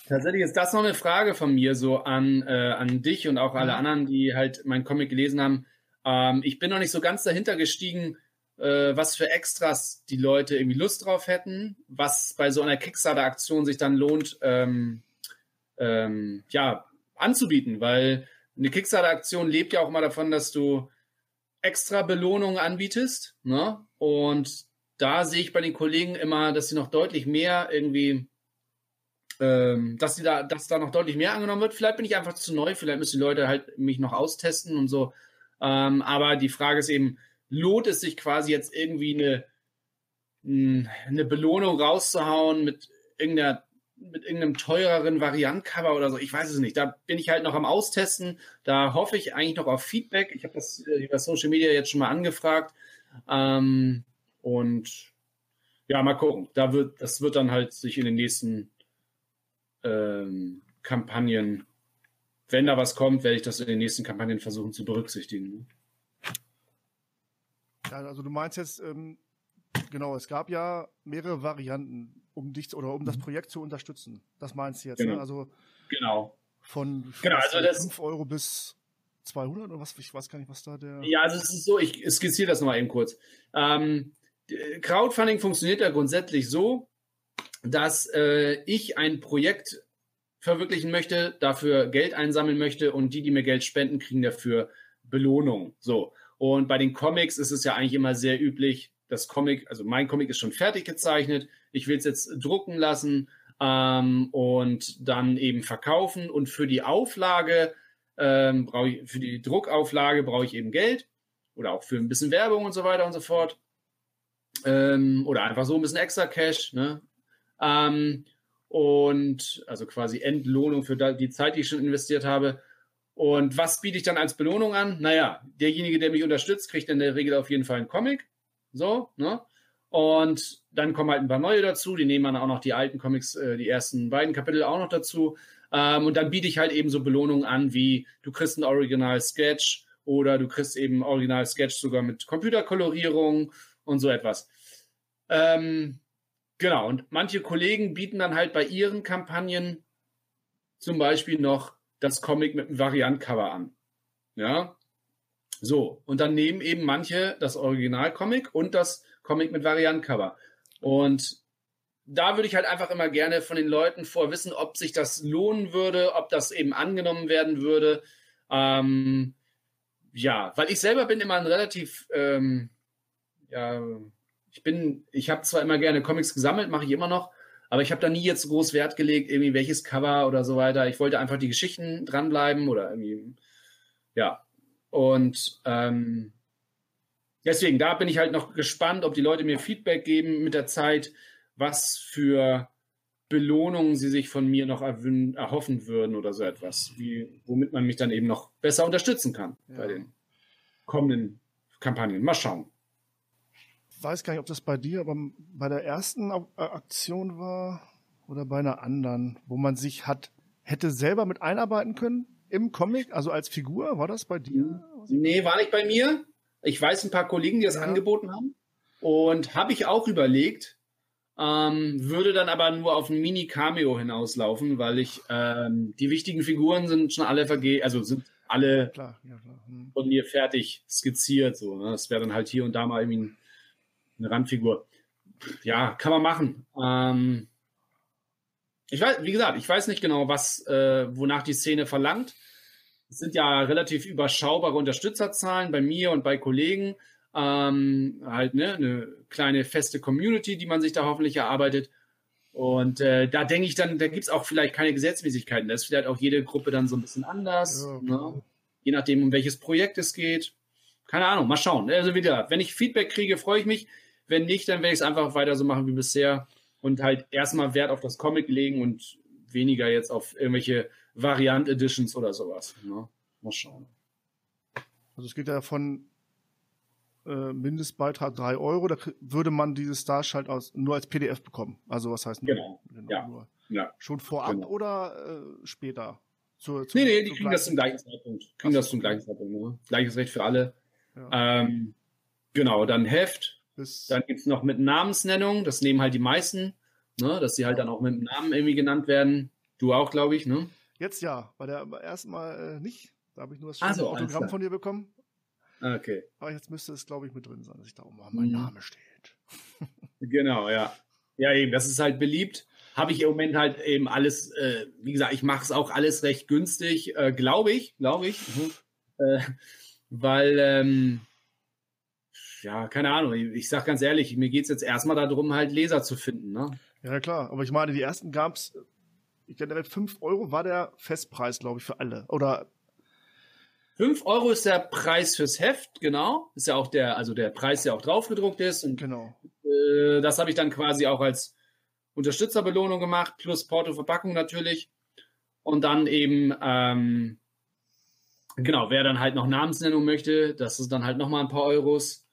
Tatsächlich ist das noch eine Frage von mir so an, äh, an dich und auch alle Mhm. anderen, die halt meinen Comic gelesen haben. Ähm, ich bin noch nicht so ganz dahinter gestiegen, äh, was für Extras die Leute irgendwie Lust drauf hätten, was bei so einer Kickstarter-Aktion sich dann lohnt, ähm, ähm, ja, anzubieten, weil eine Kickstarter-Aktion lebt ja auch immer davon, dass du extra Belohnungen anbietest, ne? Und da sehe ich bei den Kollegen immer, dass sie noch deutlich mehr irgendwie, ähm, dass da, dass da noch deutlich mehr angenommen wird. Vielleicht bin ich einfach zu neu, vielleicht müssen die Leute halt mich noch austesten und so. Ähm, aber die Frage ist eben, lohnt es sich quasi jetzt irgendwie eine, eine Belohnung rauszuhauen mit irgendeiner mit irgendeinem teureren Variantcover oder so. Ich weiß es nicht. Da bin ich halt noch am Austesten. Da hoffe ich eigentlich noch auf Feedback. Ich habe das äh, über Social Media jetzt schon mal angefragt. Ähm, und ja, mal gucken. Da wird, das wird dann halt sich in den nächsten ähm, Kampagnen, wenn da was kommt, werde ich das in den nächsten Kampagnen versuchen zu berücksichtigen. Also du meinst jetzt, ähm, genau, es gab ja mehrere Varianten, um dich oder um das mhm. Projekt zu unterstützen. Das meinst du jetzt, ne? genau. ne? Also genau. Von genau, also 5 Euro bis 200 oder was? Ich weiß gar nicht, was da der. Ja, also es ist so, ich skizziere das nochmal eben kurz. Ähm, Crowdfunding funktioniert ja grundsätzlich so, dass äh, ich ein Projekt verwirklichen möchte, dafür Geld einsammeln möchte und die, die mir Geld spenden, kriegen dafür Belohnung. So. Und bei den Comics ist es ja eigentlich immer sehr üblich, das Comic, also mein Comic ist schon fertig gezeichnet, ich will es jetzt drucken lassen ähm, und dann eben verkaufen und für die Auflage ähm, brauche ich, für die Druckauflage brauche ich eben Geld oder auch für ein bisschen Werbung und so weiter und so fort. Ähm, oder einfach so ein bisschen extra Cash, ne? Ähm, und also quasi Entlohnung für die Zeit, die ich schon investiert habe. Und was biete ich dann als Belohnung an? Naja, derjenige, der mich unterstützt, kriegt in der Regel auf jeden Fall einen Comic. So, ne? Und dann kommen halt ein paar neue dazu, die nehmen dann auch noch die alten Comics, äh, die ersten beiden Kapitel auch noch dazu. Ähm, und dann biete ich halt eben so Belohnungen an, wie du kriegst ein Original Sketch oder du kriegst eben Original Sketch sogar mit Computerkolorierung und so etwas. Ähm, genau, und manche Kollegen bieten dann halt bei ihren Kampagnen zum Beispiel noch das Comic mit einem Variantcover an. Ja, so, und dann nehmen eben manche das Originalcomic und das Comic mit Variantcover. Und da würde ich halt einfach immer gerne von den Leuten vorwissen, ob sich das lohnen würde, ob das eben angenommen werden würde. Ähm, ja, weil ich selber bin immer ein relativ, ähm, ja, ich bin, ich habe zwar immer gerne Comics gesammelt, mache ich immer noch, aber ich habe da nie jetzt groß Wert gelegt, irgendwie welches Cover oder so weiter. Ich wollte einfach die Geschichten dranbleiben oder irgendwie, ja, und ähm, deswegen, da bin ich halt noch gespannt, ob die Leute mir Feedback geben mit der Zeit, was für Belohnungen sie sich von mir noch erhoffen würden oder so etwas, wie, womit man mich dann eben noch besser unterstützen kann ja. bei den kommenden Kampagnen. Mal schauen. Ich weiß gar nicht, ob das bei dir, aber bei der ersten Aktion war oder bei einer anderen, wo man sich hat, hätte selber mit einarbeiten können im Comic, also als Figur? War das bei dir? Nee, war nicht bei mir. Ich weiß ein paar Kollegen, die das ja. angeboten haben. Und habe ich auch überlegt, ähm, würde dann aber nur auf ein Mini-Cameo hinauslaufen, weil ich ähm, die wichtigen Figuren sind schon alle vergeben, also sind alle klar, ja, klar. Hm. von mir fertig skizziert. So, ne? Das wäre dann halt hier und da mal irgendwie eine Randfigur. Ja, kann man machen. Ähm, ich weiß, wie gesagt, ich weiß nicht genau, was, äh, wonach die Szene verlangt. Es sind ja relativ überschaubare Unterstützerzahlen bei mir und bei Kollegen. Ähm, halt ne, eine kleine feste Community, die man sich da hoffentlich erarbeitet. Und äh, da denke ich dann, da gibt es auch vielleicht keine Gesetzmäßigkeiten. Da ist vielleicht auch jede Gruppe dann so ein bisschen anders. Ja, ne? Je nachdem, um welches Projekt es geht. Keine Ahnung, mal schauen. Also wieder, wenn ich Feedback kriege, freue ich mich. Wenn nicht, dann werde ich es einfach weiter so machen wie bisher und halt erstmal Wert auf das Comic legen und weniger jetzt auf irgendwelche Variant Editions oder sowas. Ne? Mal schauen. Also es geht ja von äh, Mindestbeitrag 3 Euro, da würde man dieses Starsch halt aus, nur als PDF bekommen. Also was heißt genau. genau ja. Nur ja. Schon vorab genau. oder äh, später? Zur, zur, nee, nee, die kriegen das zum gleichen Zeitpunkt. Kriegen das zum gleichen Zeitpunkt. Ne? Gleiches Recht für alle. Ja. Ähm, genau, dann Heft, bis dann gibt es noch mit Namensnennung, das nehmen halt die meisten, ne, dass sie halt dann auch mit dem Namen irgendwie genannt werden. Du auch, glaube ich, ne? Jetzt ja, bei der ersten Mal äh, nicht. Da habe ich nur das also, Autogramm von dir bekommen. Okay. Aber jetzt müsste es, glaube ich, mit drin sein, dass ich da oben mein mhm. Name steht. genau, ja. Ja, eben, das ist halt beliebt. Habe ich im Moment halt eben alles, äh, wie gesagt, ich mache es auch alles recht günstig, äh, glaube ich, glaube ich. Mhm. Äh, weil, ähm, ja, keine Ahnung. Ich, ich sag ganz ehrlich, mir geht's jetzt erstmal darum, halt Leser zu finden. Ne? Ja, klar. Aber ich meine, die ersten gab's, ich generell 5 Euro war der Festpreis, glaube ich, für alle. Oder 5 Euro ist der Preis fürs Heft, genau. Ist ja auch der, also der Preis, der auch draufgedruckt ist. Und genau. äh, das habe ich dann quasi auch als Unterstützerbelohnung gemacht, plus Porto-Verpackung natürlich. Und dann eben, ähm, genau, wer dann halt noch Namensnennung möchte, das ist dann halt nochmal ein paar Euros.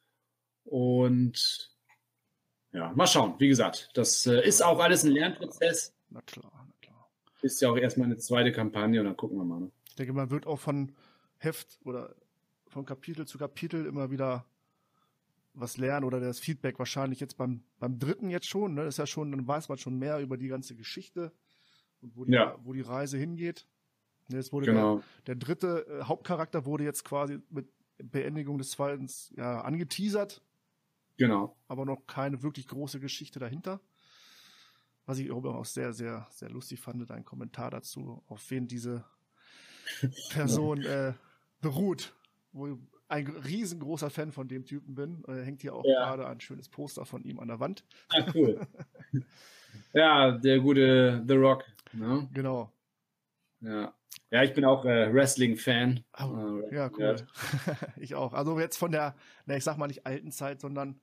Und ja, mal schauen. Wie gesagt, das äh, ist auch alles ein Lernprozess. Na klar, na klar. Ist ja auch erstmal eine zweite Kampagne und dann gucken wir mal. Ne? Ich denke, man wird auch von Heft oder von Kapitel zu Kapitel immer wieder was lernen oder das Feedback wahrscheinlich jetzt beim, beim dritten jetzt schon, ne? Das ist ja schon, dann weiß man schon mehr über die ganze Geschichte und wo die, Ja. wo die Reise hingeht. Ne, es wurde Genau. der, der dritte äh, Hauptcharakter wurde jetzt quasi mit Beendigung des zweiten ja, angeteasert, Genau. aber noch keine wirklich große Geschichte dahinter. Was ich aber auch sehr, sehr, sehr lustig fand, ein Kommentar dazu, auf wen diese Person äh, beruht. Wo ich ein riesengroßer Fan von dem Typen bin. Äh, hängt hier auch Ja. gerade ein schönes Poster von ihm an der Wand. Ah, cool. ja, der gute The Rock. Ne? Genau. Ja. Ja, ich bin auch äh, Wrestling-Fan. Oh, ja, cool. ich auch. Also jetzt von der, na, ich sag mal nicht alten Zeit, sondern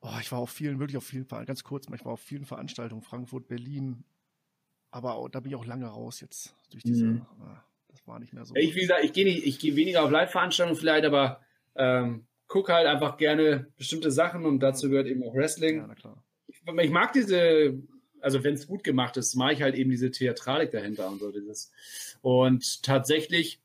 oh, ich war auf vielen, wirklich auf vielen Veranstaltungen, ganz kurz mal, ich war auf vielen Veranstaltungen, Frankfurt, Berlin, aber auch, da bin ich auch lange raus jetzt durch diese, Mhm. ah, das war nicht mehr so. Ja, Ich, wie gesagt, ich gehe nicht, ich gehe weniger auf Live-Veranstaltungen vielleicht, aber ähm, gucke halt einfach gerne bestimmte Sachen und dazu gehört eben auch Wrestling. ja, na klar. ich, ich mag diese, also wenn es gut gemacht ist, mag ich halt eben diese Theatralik dahinter und so dieses. Und tatsächlich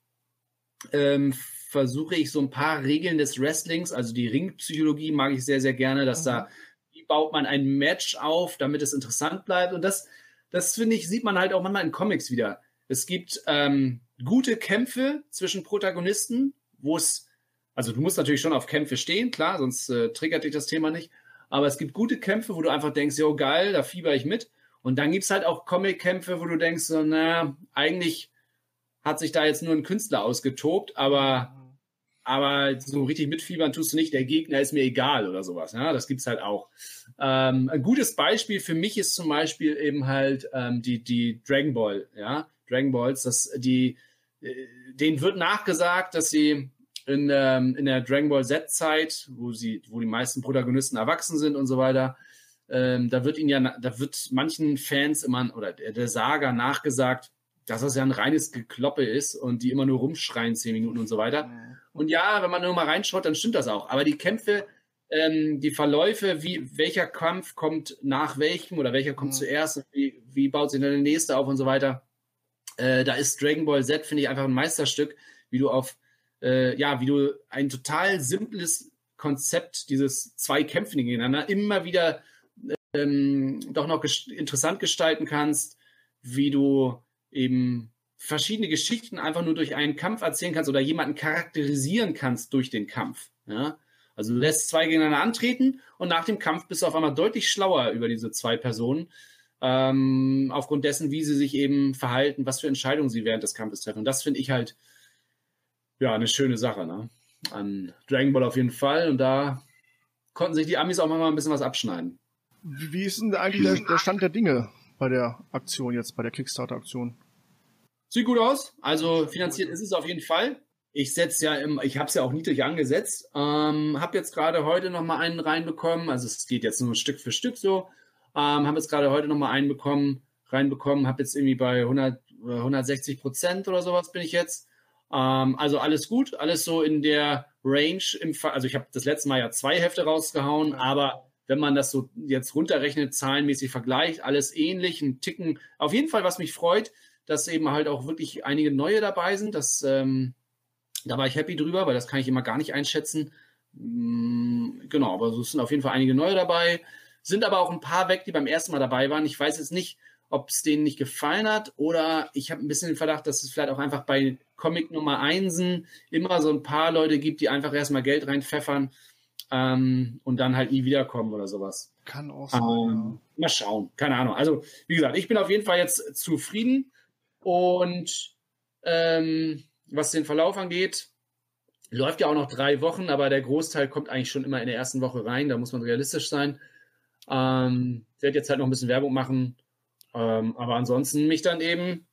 ähm, versuche ich so ein paar Regeln des Wrestlings, also die Ringpsychologie mag ich sehr, sehr gerne, dass Mhm. da, wie baut man ein Match auf, damit es interessant bleibt. Und das, das finde ich, sieht man halt auch manchmal in Comics wieder. Es gibt ähm, gute Kämpfe zwischen Protagonisten, wo es, also du musst natürlich schon auf Kämpfe stehen, klar, sonst äh, triggert dich das Thema nicht. Aber es gibt gute Kämpfe, wo du einfach denkst, jo, geil, da fieber ich mit. Und dann gibt's halt auch Comic-Kämpfe, wo du denkst, so, na, eigentlich hat sich da jetzt nur ein Künstler ausgetobt, aber, aber so richtig mitfiebern tust du nicht. Der Gegner ist mir egal oder sowas. Ja, das gibt's halt auch. Ähm, ein gutes Beispiel für mich ist zum Beispiel eben halt ähm, die, die Dragon Ball, ja, Dragon Balls, dass die, äh, denen wird nachgesagt, dass sie in, ähm, in der Dragon Ball Z-Zeit, wo sie, wo die meisten Protagonisten erwachsen sind und so weiter, ähm, da wird ihnen ja, da wird manchen Fans immer oder der, der Saga nachgesagt, dass das ja ein reines Gekloppe ist und die immer nur rumschreien zehn Minuten und so weiter. Und ja, wenn man nur mal reinschaut, dann stimmt das auch. Aber die Kämpfe, ähm, die Verläufe, wie welcher Kampf kommt nach welchem oder welcher kommt Mhm. zuerst, wie, wie baut sich dann der nächste auf und so weiter. Äh, da ist Dragon Ball Z, finde ich, einfach ein Meisterstück, wie du auf, äh, ja, wie du ein total simples Konzept, dieses zwei Kämpfen gegeneinander, immer wieder ähm, doch noch ges interessant gestalten kannst, wie du eben verschiedene Geschichten einfach nur durch einen Kampf erzählen kannst oder jemanden charakterisieren kannst durch den Kampf. Ja? Also du lässt zwei gegeneinander antreten und nach dem Kampf bist du auf einmal deutlich schlauer über diese zwei Personen, ähm, aufgrund dessen, wie sie sich eben verhalten, was für Entscheidungen sie während des Kampfes treffen. Und das finde ich halt ja eine schöne Sache. Ne? An Dragon Ball auf jeden Fall. Und da konnten sich die Amis auch mal ein bisschen was abschneiden. Wie, ist denn eigentlich der, der Stand der Dinge bei der Aktion jetzt, bei der Kickstarter-Aktion? Sieht gut aus. Also finanziert ist es auf jeden Fall. Ich setze ja im, ich habe es ja auch niedrig angesetzt. Ähm, habe jetzt gerade heute noch mal einen reinbekommen. Also es geht jetzt nur Stück für Stück so. Ähm, habe jetzt gerade heute noch mal einen bekommen, reinbekommen. Habe jetzt irgendwie bei 100, äh, 160 Prozent oder sowas bin ich jetzt. Ähm, also alles gut, alles so in der Range. Im also ich habe das letzte Mal ja zwei Hefte rausgehauen, aber wenn man das so jetzt runterrechnet, zahlenmäßig vergleicht, alles ähnlich, ein Ticken. Auf jeden Fall, was mich freut, dass eben halt auch wirklich einige neue dabei sind. Das, ähm, da war ich happy drüber, weil das kann ich immer gar nicht einschätzen. Mm, genau, aber so sind auf jeden Fall einige neue dabei. Sind aber auch ein paar weg, die beim ersten Mal dabei waren. Ich weiß jetzt nicht, ob es denen nicht gefallen hat oder ich habe ein bisschen den Verdacht, dass es vielleicht auch einfach bei Comic Nummer Einsen immer so ein paar Leute gibt, die einfach erstmal Geld reinpfeffern ähm, und dann halt nie wiederkommen oder sowas. Kann auch sein. Ähm, mal schauen, keine Ahnung. Also, wie gesagt, ich bin auf jeden Fall jetzt zufrieden und ähm, was den Verlauf angeht, Läuft ja auch noch drei Wochen, aber der Großteil kommt eigentlich schon immer in der ersten Woche rein. Da muss man realistisch sein. Ähm, werde jetzt halt noch ein bisschen Werbung machen. Ähm, aber ansonsten mich dann eben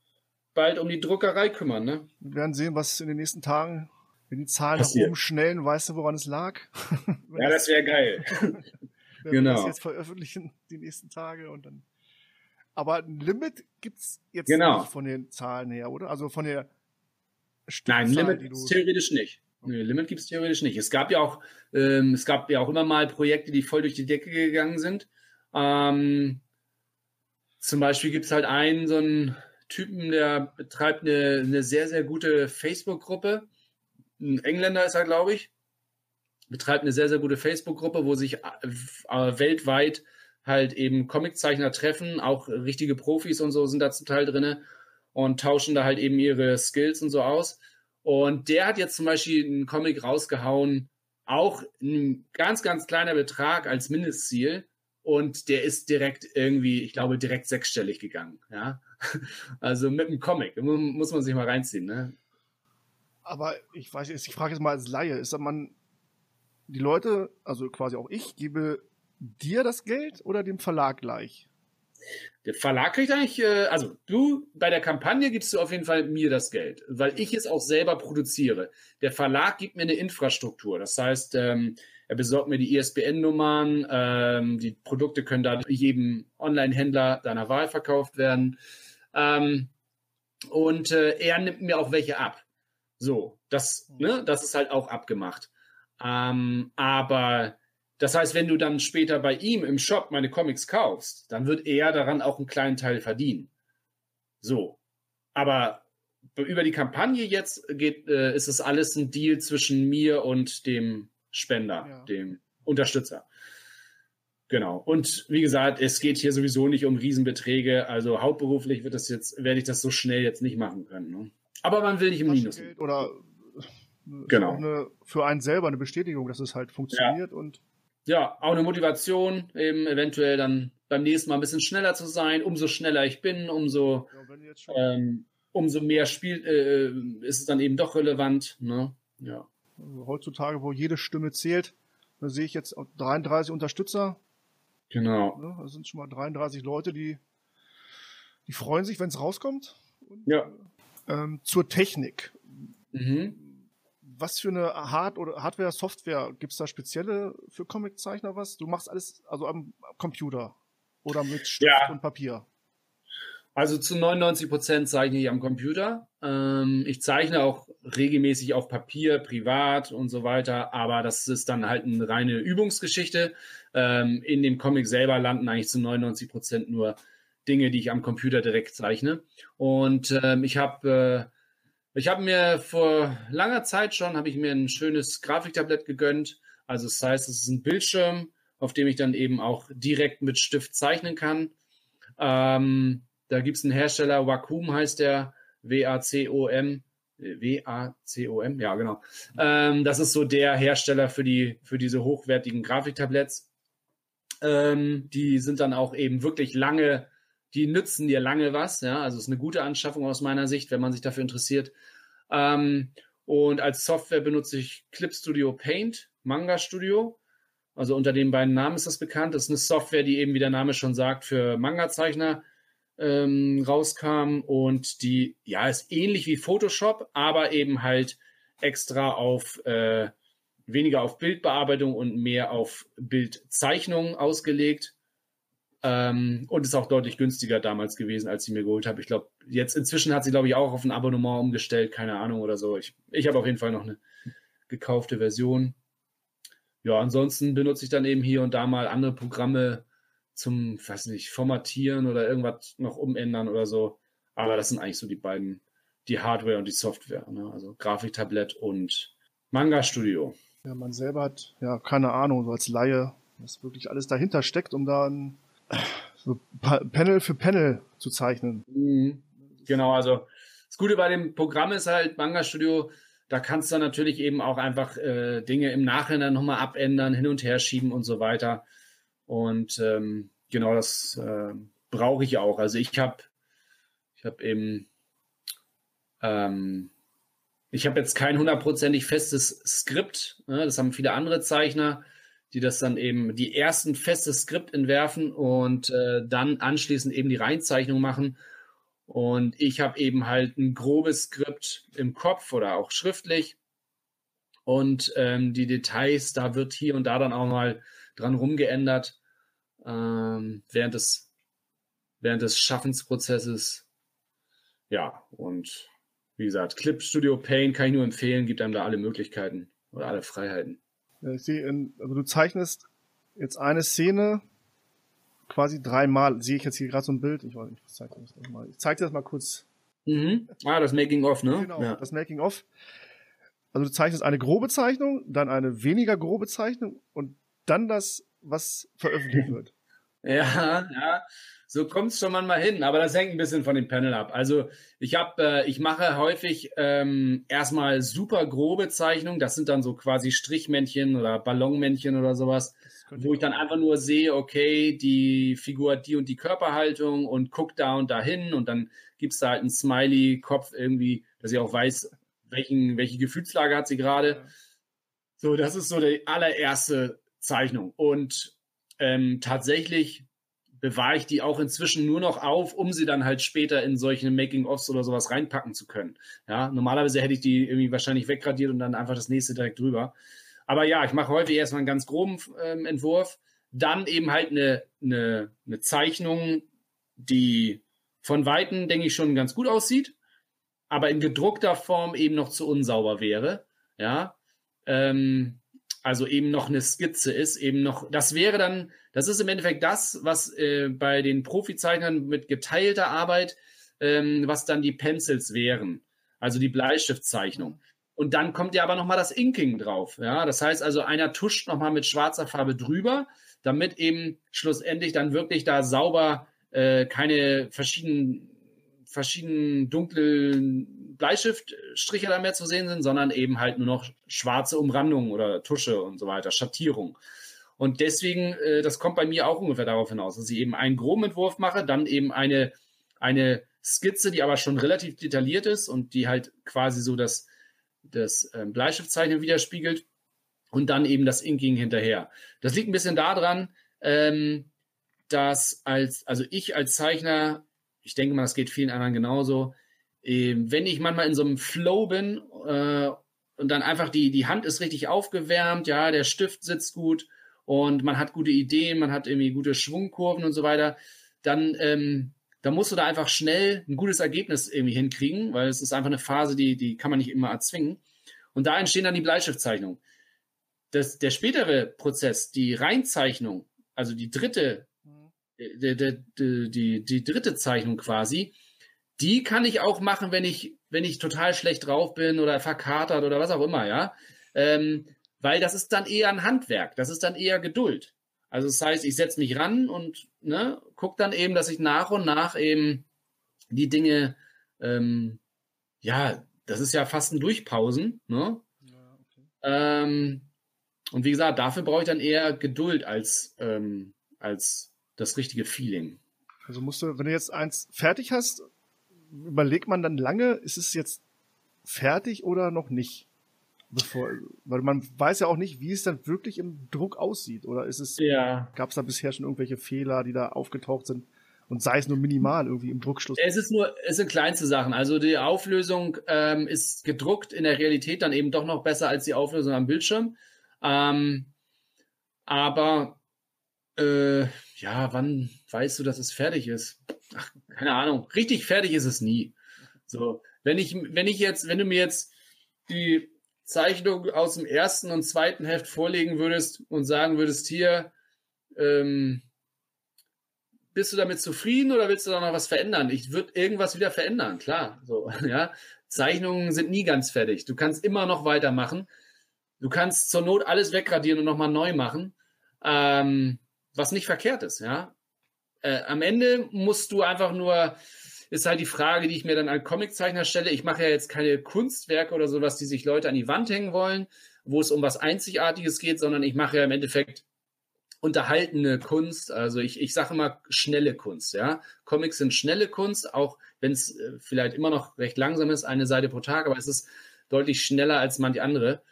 bald um die Druckerei kümmern. Ne? Wir werden sehen, was in den nächsten Tagen, wenn die Zahlen Passiert. nach oben schnellen, weißt du, woran es lag? ja, das wäre geil. wenn genau. wir das jetzt veröffentlichen, die nächsten Tage und dann. Aber ein Limit gibt es jetzt genau. nicht von den Zahlen her, oder? Also von der Stückzahl, Nein, Limit theoretisch nicht. Nee, Limit gibt es theoretisch nicht. Es gab ja auch, ähm, es gab ja auch immer mal Projekte, die voll durch die Decke gegangen sind. Ähm, zum Beispiel gibt es halt einen, so einen Typen, der betreibt eine, eine sehr, sehr gute Facebook-Gruppe. Ein Engländer ist er, glaube ich. Betreibt eine sehr, sehr gute Facebook-Gruppe, wo sich äh, weltweit halt eben Comiczeichner treffen. Auch richtige Profis und so sind da zum Teil drin und tauschen da halt eben ihre Skills und so aus. Und der hat jetzt zum Beispiel einen Comic rausgehauen, auch ein ganz, ganz kleiner Betrag als Mindestziel. Und der ist direkt irgendwie, ich glaube, direkt sechsstellig gegangen. Ja, also mit einem Comic muss man sich mal reinziehen. Ne? Aber ich weiß jetzt, ich frage jetzt mal als Laie, ist man die Leute, also quasi auch ich, gebe dir das Geld oder dem Verlag gleich? Der Verlag kriegt eigentlich, äh, also du, bei der Kampagne gibst du auf jeden Fall mir das Geld, weil ich es auch selber produziere. Der Verlag gibt mir eine Infrastruktur. Das heißt, ähm, er besorgt mir die ISBN-Nummern, ähm, die Produkte können da jedem Online-Händler deiner Wahl verkauft werden. Ähm, und äh, er nimmt mir auch welche ab. So, das, ne, das ist halt auch abgemacht. Ähm, aber das heißt, wenn du dann später bei ihm im Shop meine Comics kaufst, dann wird er daran auch einen kleinen Teil verdienen. So. Aber über die Kampagne jetzt geht, äh, ist es alles ein Deal zwischen mir und dem Spender, ja. dem Unterstützer. Genau. Und wie gesagt, es geht hier sowieso nicht um Riesenbeträge. Also hauptberuflich wird das jetzt, werde ich das so schnell jetzt nicht machen können. Ne? Aber man will nicht im Minus. Oder genau. Eine, für einen selber eine Bestätigung, dass es halt funktioniert ja. und ja, auch eine Motivation, eben eventuell dann beim nächsten Mal ein bisschen schneller zu sein. Umso schneller ich bin, umso, ja, ähm, umso mehr Spiel äh, ist es dann eben doch relevant. Ne? Ja. Also heutzutage, wo jede Stimme zählt, da sehe ich jetzt 33 Unterstützer. Genau. Ne? Das sind schon mal 33 Leute, die, die freuen sich, wenn es rauskommt. Und, ja. Ähm, zur Technik. Mhm was für eine Hard oder Hardware, Software gibt es da spezielle für Comiczeichner was? Du machst alles also am Computer oder mit Stift ja. und Papier? Also zu 99 Prozent zeichne ich am Computer. Ähm, ich zeichne auch regelmäßig auf Papier, privat und so weiter, aber das ist dann halt eine reine Übungsgeschichte. Ähm, in dem Comic selber landen eigentlich zu 99 Prozent nur Dinge, die ich am Computer direkt zeichne. Und ähm, ich habe äh, ich habe mir vor langer Zeit schon, habe ich mir ein schönes Grafiktablett gegönnt. Also das heißt, es ist ein Bildschirm, auf dem ich dann eben auch direkt mit Stift zeichnen kann. Ähm, da gibt es einen Hersteller, Wacom heißt der, W-A-C-O-M. W-A-C-O-M, ja, genau. Ähm, das ist so der Hersteller für, die, für diese hochwertigen Grafiktabletts. Ähm, die sind dann auch eben wirklich lange die nützen dir lange was. Ja? Also es ist eine gute Anschaffung aus meiner Sicht, wenn man sich dafür interessiert. Ähm, und als Software benutze ich Clip Studio Paint, Manga Studio. Also unter den beiden Namen ist das bekannt. Das ist eine Software, die eben, wie der Name schon sagt, für Manga-Zeichner ähm, rauskam und die, ja, ist ähnlich wie Photoshop, aber eben halt extra auf äh, weniger auf Bildbearbeitung und mehr auf Bildzeichnung ausgelegt. Ähm, und ist auch deutlich günstiger damals gewesen, als ich mir geholt habe. Ich glaube, jetzt inzwischen hat sie, glaube ich, auch auf ein Abonnement umgestellt, keine Ahnung oder so. Ich, ich habe auf jeden Fall noch eine gekaufte Version. Ja, ansonsten benutze ich dann eben hier und da mal andere Programme zum, weiß nicht, Formatieren oder irgendwas noch umändern oder so. Aber das sind eigentlich so die beiden, die Hardware und die Software. Ne? Also Grafiktablett und Manga Studio. Ja, man selber hat ja keine Ahnung, so als Laie, was wirklich alles dahinter steckt, um da ein so Panel für Panel zu zeichnen. Mhm. Genau, also das Gute bei dem Programm ist halt Manga Studio, da kannst du natürlich eben auch einfach äh, Dinge im Nachhinein nochmal abändern, hin und her schieben und so weiter. Und ähm, genau das äh, brauche ich auch. Also ich habe ich habe eben ähm, ich habe jetzt kein hundertprozentig festes Skript. Ne? Das haben viele andere Zeichner, die das dann eben die ersten festes Skript entwerfen und äh, dann anschließend eben die Reinzeichnung machen. Und ich habe eben halt ein grobes Skript im Kopf oder auch schriftlich. Und ähm, die Details, da wird hier und da dann auch mal dran rumgeändert ähm, während, des, während des Schaffensprozesses. Ja, und wie gesagt, Clip Studio Paint kann ich nur empfehlen, gibt einem da alle Möglichkeiten oder alle Freiheiten. Ja, ich sehe, also du zeichnest jetzt eine Szene quasi dreimal. Sehe ich jetzt hier gerade so ein Bild? Ich weiß nicht, was zeigt das mal. Ich zeige dir das mal kurz. Mhm. Ah, das Making of, ne? Genau, ja. das Making of. Also du zeichnest eine grobe Zeichnung, dann eine weniger grobe Zeichnung und dann das, was veröffentlicht wird. Ja, ja, so kommt es schon manchmal hin, aber das hängt ein bisschen von dem Panel ab. Also ich habe, äh, ich mache häufig ähm, erstmal super grobe Zeichnungen. Das sind dann so quasi Strichmännchen oder Ballonmännchen oder sowas, wo ich dann einfach nur sehe, okay, die Figur hat die und die Körperhaltung und guckt da und dahin und dann gibt es da halt einen Smiley-Kopf irgendwie, dass ich auch weiß, welchen, welche Gefühlslage hat sie gerade. So, das ist so die allererste Zeichnung. Und ähm, tatsächlich bewahre ich die auch inzwischen nur noch auf, um sie dann halt später in solche Making-ofs oder sowas reinpacken zu können. Ja, normalerweise hätte ich die irgendwie wahrscheinlich wegradiert und dann einfach das nächste direkt drüber. Aber ja, ich mache häufig erstmal einen ganz groben ähm, Entwurf, dann eben halt eine, eine, eine Zeichnung, die von Weitem, denke ich, schon ganz gut aussieht, aber in gedruckter Form eben noch zu unsauber wäre. Ja, ähm, also eben noch eine Skizze ist, eben noch, das wäre dann, das ist im Endeffekt das, was äh, bei den Profizeichnern mit geteilter Arbeit, ähm, was dann die Pencils wären, also die Bleistiftzeichnung. Und dann kommt ja aber nochmal das Inking drauf. Ja, das heißt also, einer tuscht nochmal mit schwarzer Farbe drüber, damit eben schlussendlich dann wirklich da sauber äh, keine verschiedenen verschiedenen dunklen Bleistiftstriche da mehr zu sehen sind, sondern eben halt nur noch schwarze Umrandungen oder Tusche und so weiter, Schattierung. Und deswegen, äh, das kommt bei mir auch ungefähr darauf hinaus, dass ich eben einen groben Entwurf mache, dann eben eine, eine Skizze, die aber schon relativ detailliert ist und die halt quasi so das, das ähm, Bleistiftzeichnen widerspiegelt und dann eben das Inking hinterher. Das liegt ein bisschen daran, ähm, dass als, also ich als Zeichner ich denke mal, das geht vielen anderen genauso. Ähm, wenn ich manchmal in so einem Flow bin äh, und dann einfach die, die Hand ist richtig aufgewärmt, ja, der Stift sitzt gut und man hat gute Ideen, man hat irgendwie gute Schwungkurven und so weiter, dann, ähm, dann musst du da einfach schnell ein gutes Ergebnis irgendwie hinkriegen, weil es ist einfach eine Phase, die, die kann man nicht immer erzwingen. Und da entstehen dann die Bleistiftzeichnungen. Das, der spätere Prozess, die Reinzeichnung, also die dritte die, die, die, die dritte Zeichnung quasi, die kann ich auch machen, wenn ich, wenn ich total schlecht drauf bin oder verkatert oder was auch immer, ja. Ähm, weil das ist dann eher ein Handwerk, das ist dann eher Geduld. Also das heißt, ich setze mich ran und ne, gucke dann eben, dass ich nach und nach eben die Dinge, ähm, ja, das ist ja fast ein Durchpausen, ne? Ja, okay. ähm, und wie gesagt, dafür brauche ich dann eher Geduld als, ähm, als das richtige Feeling. Also musst du, wenn du jetzt eins fertig hast, überlegt man dann lange, ist es jetzt fertig oder noch nicht? Bevor, weil man weiß ja auch nicht, wie es dann wirklich im Druck aussieht. Oder ist es, ja. gab es da bisher schon irgendwelche Fehler, die da aufgetaucht sind? Und sei es nur minimal irgendwie im Druckschluss. Es ist nur, es sind kleinste Sachen. Also die Auflösung ähm, ist gedruckt in der Realität dann eben doch noch besser als die Auflösung am Bildschirm. Ähm, aber äh, ja, wann weißt du, dass es fertig ist? Ach, keine Ahnung. Richtig fertig ist es nie. So, wenn ich, wenn ich jetzt, wenn du mir jetzt die Zeichnung aus dem ersten und zweiten Heft vorlegen würdest und sagen würdest, hier, ähm, bist du damit zufrieden oder willst du da noch was verändern? Ich würde irgendwas wieder verändern, klar. So, ja. Zeichnungen sind nie ganz fertig. Du kannst immer noch weitermachen. Du kannst zur Not alles wegradieren und nochmal neu machen. Ähm, was nicht verkehrt ist, ja. Äh, am Ende musst du einfach nur, ist halt die Frage, die ich mir dann als Comiczeichner stelle. Ich mache ja jetzt keine Kunstwerke oder sowas, die sich Leute an die Wand hängen wollen, wo es um was Einzigartiges geht, sondern ich mache ja im Endeffekt unterhaltene Kunst. Also ich, ich sage immer schnelle Kunst, ja. Comics sind schnelle Kunst, auch wenn es äh, vielleicht immer noch recht langsam ist, eine Seite pro Tag, aber es ist deutlich schneller als manche andere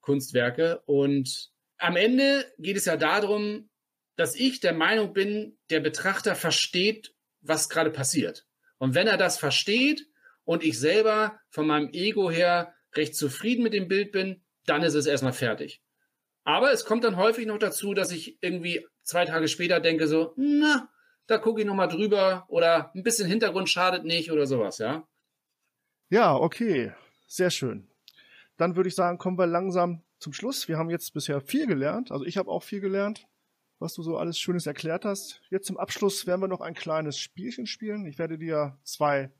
Kunstwerke. Und am Ende geht es ja darum, dass ich der Meinung bin, der Betrachter versteht, was gerade passiert. Und wenn er das versteht und ich selber von meinem Ego her recht zufrieden mit dem Bild bin, dann ist es erstmal fertig. Aber es kommt dann häufig noch dazu, dass ich irgendwie zwei Tage später denke so, na, da gucke ich nochmal drüber oder ein bisschen Hintergrund schadet nicht oder sowas, ja. Ja, okay. Sehr schön. Dann würde ich sagen, kommen wir langsam zum Schluss. Wir haben jetzt bisher viel gelernt. Also ich habe auch viel gelernt, was du so alles Schönes erklärt hast. Jetzt zum Abschluss werden wir noch ein kleines Spielchen spielen. Ich werde dir zwei,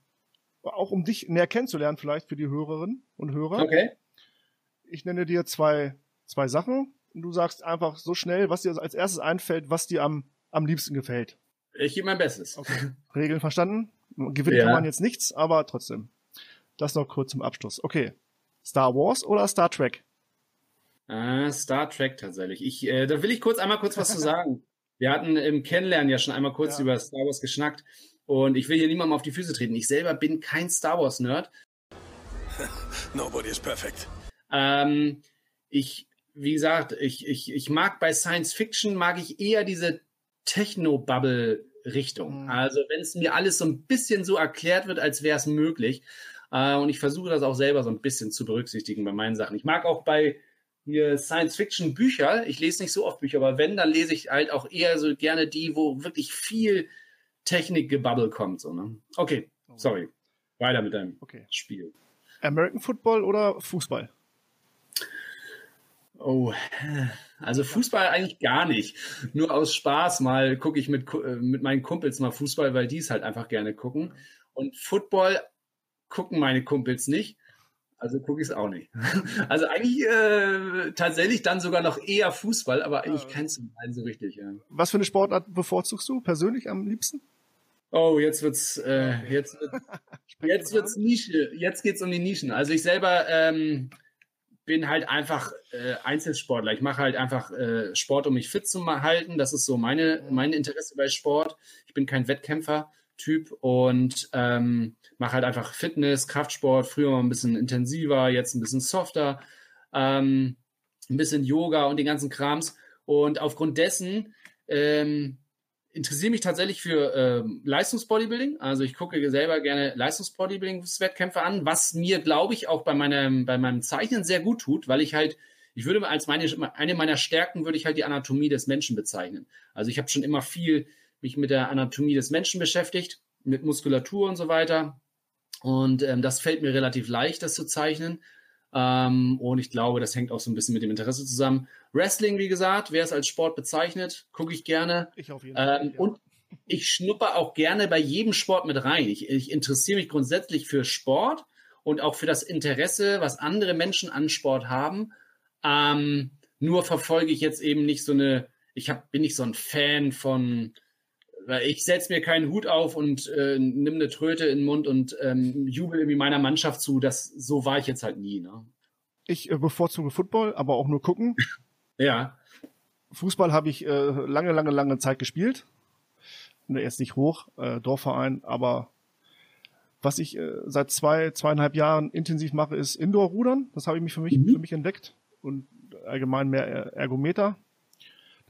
auch um dich näher kennenzulernen, vielleicht für die Hörerinnen und Hörer. Okay. Ich nenne dir zwei, zwei Sachen und du sagst einfach so schnell, was dir als erstes einfällt, was dir am, am liebsten gefällt. Ich gebe mein Bestes. Okay. Regeln verstanden? Gewinnen Ja. kann man jetzt nichts, aber trotzdem. Das noch kurz zum Abschluss. Okay. Star Wars oder Star Trek? Ah, Star Trek tatsächlich. Ich, äh, da will ich kurz einmal kurz was zu sagen. Wir hatten im Kennenlernen ja schon einmal kurz Ja. über Star Wars geschnackt und ich will hier niemandem auf die Füße treten. Ich selber bin kein Star Wars Nerd. Nobody is perfect. Ähm, ich, wie gesagt, ich, ich, ich mag bei Science Fiction mag ich eher diese Techno-Bubble-Richtung. Mhm. Also wenn es mir alles so ein bisschen so erklärt wird, als wäre es möglich. Äh, und ich versuche das auch selber so ein bisschen zu berücksichtigen bei meinen Sachen. Ich mag auch bei hier Science-Fiction-Bücher, ich lese nicht so oft Bücher, aber wenn, dann lese ich halt auch eher so gerne die, wo wirklich viel Technik-Gebubble kommt. So, ne? Okay, sorry. Weiter mit deinem Okay. Spiel. American Football oder Fußball? Oh, also Fußball eigentlich gar nicht. Nur aus Spaß mal gucke ich mit, äh, mit meinen Kumpels mal Fußball, weil die es halt einfach gerne gucken. Und Football gucken meine Kumpels nicht. Also gucke ich es auch nicht. Also eigentlich äh, tatsächlich dann sogar noch eher Fußball, aber eigentlich Ja. keins von beiden so richtig. Ja. Was für eine Sportart bevorzugst du persönlich am liebsten? Oh, jetzt wird's, äh, jetzt, wird, jetzt wird's Nische. Jetzt geht's um die Nischen. Also ich selber ähm, bin halt einfach äh, Einzelsportler. Ich mache halt einfach äh, Sport, um mich fit zu halten. Das ist so meine, mein Interesse bei Sport. Ich bin kein Wettkämpfer-Typ und ähm, mache halt einfach Fitness, Kraftsport. Früher ein bisschen intensiver, jetzt ein bisschen softer, ähm, ein bisschen Yoga und den ganzen Krams. Und aufgrund dessen ähm, interessiere mich tatsächlich für ähm, Leistungsbodybuilding. Also ich gucke selber gerne Leistungsbodybuilding-Wettkämpfe an, was mir, glaube ich, auch bei meinem, bei meinem Zeichnen sehr gut tut, weil ich halt, ich würde als meine, eine meiner Stärken würde ich halt die Anatomie des Menschen bezeichnen. Also ich habe schon immer viel mich mit der Anatomie des Menschen beschäftigt, mit Muskulatur und so weiter. Und ähm, das fällt mir relativ leicht, das zu zeichnen. Ähm, und ich glaube, das hängt auch so ein bisschen mit dem Interesse zusammen. Wrestling, wie gesagt, wer es als Sport bezeichnet, gucke ich gerne. Ich auf jeden Fall. Ähm, ja. und ich schnupper auch gerne bei jedem Sport mit rein. Ich, ich interessiere mich grundsätzlich für Sport und auch für das Interesse, was andere Menschen an Sport haben. Ähm, nur verfolge ich jetzt eben nicht so eine, ich hab, bin nicht so ein Fan von, weil ich setze mir keinen Hut auf und äh, nimm eine Tröte in den Mund und ähm, jubel irgendwie meiner Mannschaft zu. Das, so war ich jetzt halt nie. Ne? ich äh, bevorzuge Football, aber auch nur gucken. Ja, Fußball habe ich äh, lange, lange, lange Zeit gespielt. Ne, Jetzt nicht hoch, äh, Dorfverein, aber was ich äh, seit zwei, zweieinhalb Jahren intensiv mache, ist Indoor-Rudern. Das habe ich mich für mich, Mhm. für mich entdeckt und allgemein mehr Er- Ergometer.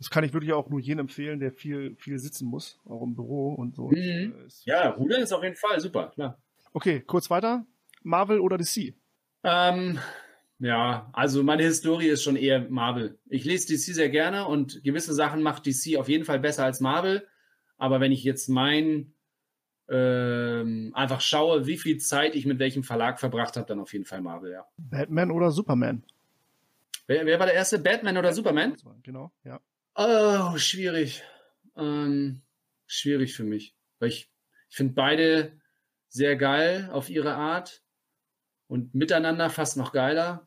Das kann ich wirklich auch nur jedem empfehlen, der viel, viel sitzen muss, auch im Büro und so. Mhm. Äh, ist- ja, Rudern ist auf jeden Fall super, klar. Okay, kurz weiter. Marvel oder DC? Ähm, ja, also meine Historie ist schon eher Marvel. Ich lese DC sehr gerne und gewisse Sachen macht DC auf jeden Fall besser als Marvel. Aber wenn ich jetzt mein ähm, einfach schaue, wie viel Zeit ich mit welchem Verlag verbracht habe, dann auf jeden Fall Marvel, ja. Batman oder Superman? Wer, wer war der erste? Batman oder Superman? Genau, ja. Oh, schwierig. Ähm, schwierig für mich. Weil ich, ich finde beide sehr geil auf ihre Art und miteinander fast noch geiler.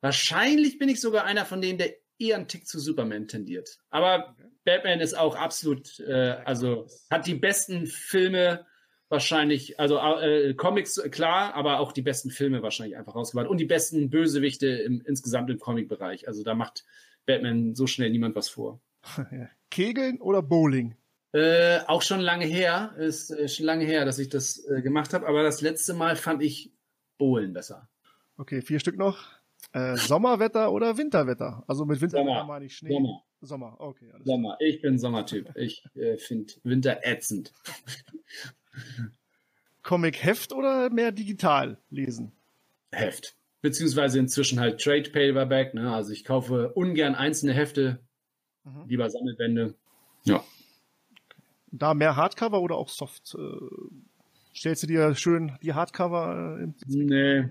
Wahrscheinlich bin ich sogar einer von denen, der eher einen Tick zu Superman tendiert. Aber Batman ist auch absolut, äh, also hat die besten Filme wahrscheinlich, also äh, Comics klar, aber auch die besten Filme wahrscheinlich einfach rausgebracht und die besten Bösewichte im, insgesamt im Comic-Bereich. Also da macht Batman so schnell niemand was vor. Kegeln oder Bowling? Äh, auch schon lange her, ist äh, schon lange her, dass ich das äh, gemacht habe, aber das letzte Mal fand ich Bowlen besser. Okay, vier Stück noch. Äh, Sommerwetter oder Winterwetter? Also mit Winterwetter Sommer. meine ich Schnee. Sommer. Sommer, okay. Alles Sommer. Ich bin Sommertyp. Ich äh, finde Winter ätzend. Comic-Heft oder mehr digital lesen? Heft. Beziehungsweise inzwischen halt Trade Paperback. Ne? Also ich kaufe ungern einzelne Hefte, Mhm. lieber Sammelbände. Ja. Da mehr Hardcover oder auch Soft? Äh, stellst du dir schön die Hardcover äh, im Nee.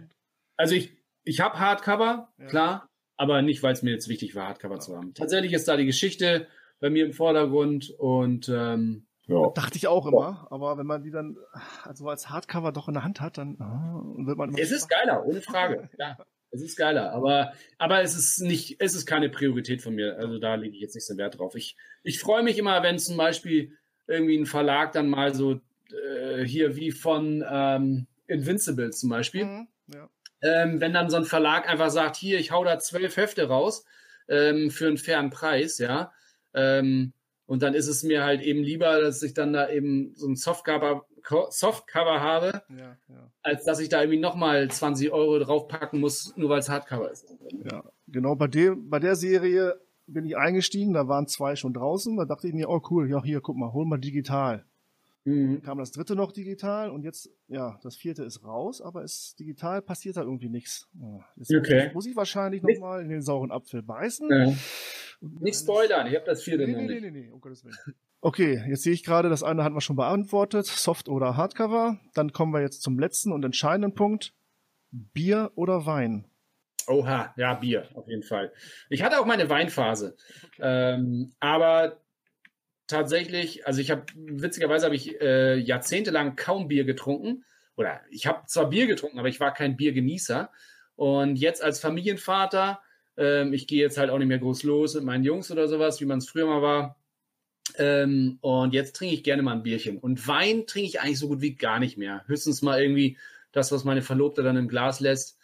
Also ich, ich habe Hardcover, Ja. klar, aber nicht, weil es mir jetzt wichtig war, Hardcover zu haben. Tatsächlich ist da die Geschichte bei mir im Vordergrund und ähm, ja. Dachte ich auch immer, aber wenn man die dann also als Hardcover doch in der Hand hat, dann ah, wird man immer Es ist geiler, ohne Frage. Ja, es ist geiler, aber, aber es ist nicht, es ist keine Priorität von mir. Also da lege ich jetzt nicht so Wert drauf. Ich, ich freue mich immer, wenn zum Beispiel irgendwie ein Verlag dann mal so äh, hier wie von ähm, Invincible zum Beispiel. Mhm, ja. ähm, wenn dann so ein Verlag einfach sagt, hier, ich hau da zwölf Hefte raus ähm, für einen fairen Preis, ja. Ähm, und dann ist es mir halt eben lieber, dass ich dann da eben so ein Softcover, Co- Softcover habe, Ja, ja, als dass ich da irgendwie nochmal 20 Euro draufpacken muss, nur weil es Hardcover ist. ja. Genau, bei dem, bei der Serie bin ich eingestiegen, da waren zwei schon draußen, da dachte ich mir, oh cool, ja hier, guck mal, hol mal digital. Mhm. Kam das dritte noch digital und jetzt, ja, das vierte ist raus, aber es digital passiert da irgendwie nichts. Ja, jetzt Okay. muss ich wahrscheinlich nochmal in den sauren Apfel beißen. Ja. Nicht spoilern, ich habe das vierte Nee, noch nee, nee, nicht. nee, nee, um Gottes Willen. Okay, jetzt sehe ich gerade, das eine hatten wir schon beantwortet, Soft oder Hardcover. Dann kommen wir jetzt zum letzten und entscheidenden Punkt. Bier oder Wein? Oha, ja, Bier, auf jeden Fall. Ich hatte auch meine Weinphase. Ähm, aber tatsächlich, also ich habe, witzigerweise habe ich äh, jahrzehntelang kaum Bier getrunken. Oder ich habe zwar Bier getrunken, aber ich war kein Biergenießer. Und jetzt als Familienvater, ähm, ich gehe jetzt halt auch nicht mehr groß los mit meinen Jungs oder sowas, wie man es früher mal war. Ähm, und jetzt trinke ich gerne mal ein Bierchen. Und Wein trinke ich eigentlich so gut wie gar nicht mehr. Höchstens mal irgendwie das, was meine Verlobte dann im Glas lässt,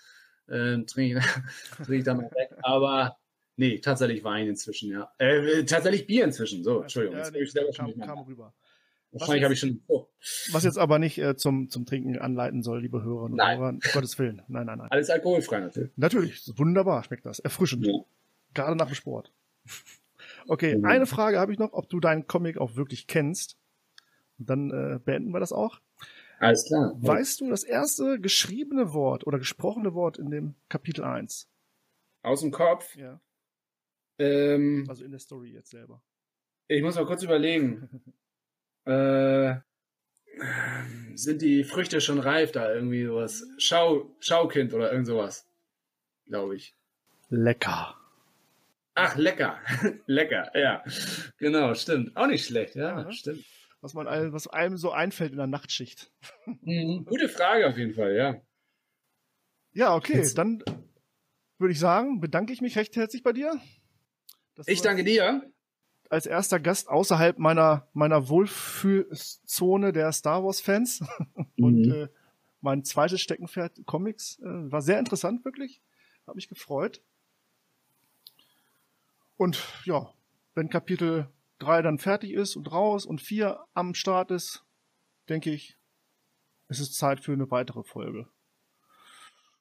äh, trinke ich, trinke ich dann mal weg. Aber nee, tatsächlich Wein inzwischen, ja. Äh, tatsächlich Bier inzwischen. So, Entschuldigung. Ja, jetzt nee, bin ich selber schon kam, kam rüber. Wahrscheinlich habe ich schon. Oh, Was jetzt aber nicht äh, zum, zum Trinken anleiten soll, liebe Hörerinnen und Nein. Hörer. Um Gottes Willen. Nein, nein, nein. alles alkoholfrei natürlich. Natürlich, wunderbar schmeckt das. Erfrischend. Ja. Gerade nach dem Sport. Okay, Mhm. eine Frage habe ich noch, ob du deinen Comic auch wirklich kennst. Und dann äh, beenden wir das auch. Alles klar. Weißt du das erste geschriebene Wort oder gesprochene Wort in dem Kapitel 1? Aus dem Kopf. Ja. Ähm, Also in der Story jetzt selber. ich muss mal kurz überlegen. äh, sind die Früchte schon reif da irgendwie sowas? Schau, Schaukind oder irgend sowas. Glaube ich. Lecker. Ach, lecker. lecker, ja. Genau, stimmt. Auch nicht schlecht, ja, Ja. stimmt. Was man einem, was einem so einfällt in der Nachtschicht. Mhm. Gute Frage auf jeden Fall, ja. Ja, okay, Jetzt- dann würde ich sagen, bedanke ich mich recht herzlich bei dir. Ich danke dir. Als erster Gast außerhalb meiner, meiner Wohlfühlzone der Star Wars-Fans und Mhm. äh, mein zweites Steckenpferd Comics. Äh, war sehr interessant, wirklich. Hat mich gefreut. Und ja, wenn Kapitel 3 dann fertig ist und raus und 4 am Start ist, denke ich, es ist Zeit für eine weitere Folge.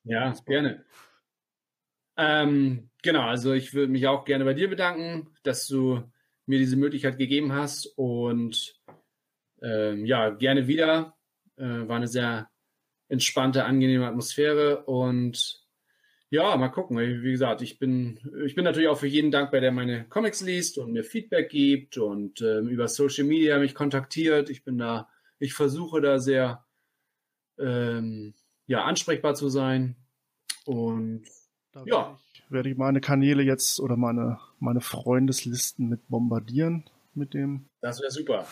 Ja, gerne. Ähm, genau, also ich würde mich auch gerne bei dir bedanken, dass du mir diese Möglichkeit gegeben hast und ähm, ja, gerne wieder. Äh, war eine sehr entspannte, angenehme Atmosphäre und ja, mal gucken. Wie gesagt, ich bin, ich bin natürlich auch für jeden dankbar, der meine Comics liest und mir Feedback gibt und ähm, über Social Media mich kontaktiert. Ich bin da, ich versuche da sehr ähm, ja, ansprechbar zu sein. Und Da Ja. werde ich, werde ich meine Kanäle jetzt oder meine, meine Freundeslisten mit bombardieren mit dem das wäre super.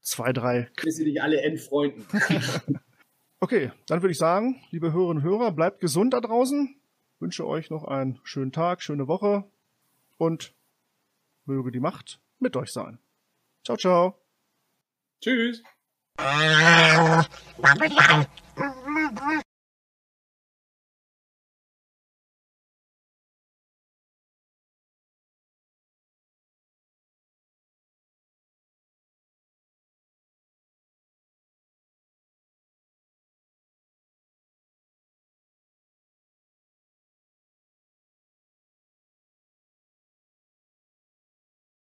zwei, drei Bis sie dich alle entfreunden. Okay, dann würde ich sagen, liebe Hörerinnen und Hörer, bleibt gesund da draußen. Wünsche euch noch einen schönen Tag, schöne Woche und möge die Macht mit euch sein. Ciao, ciao. Tschüss.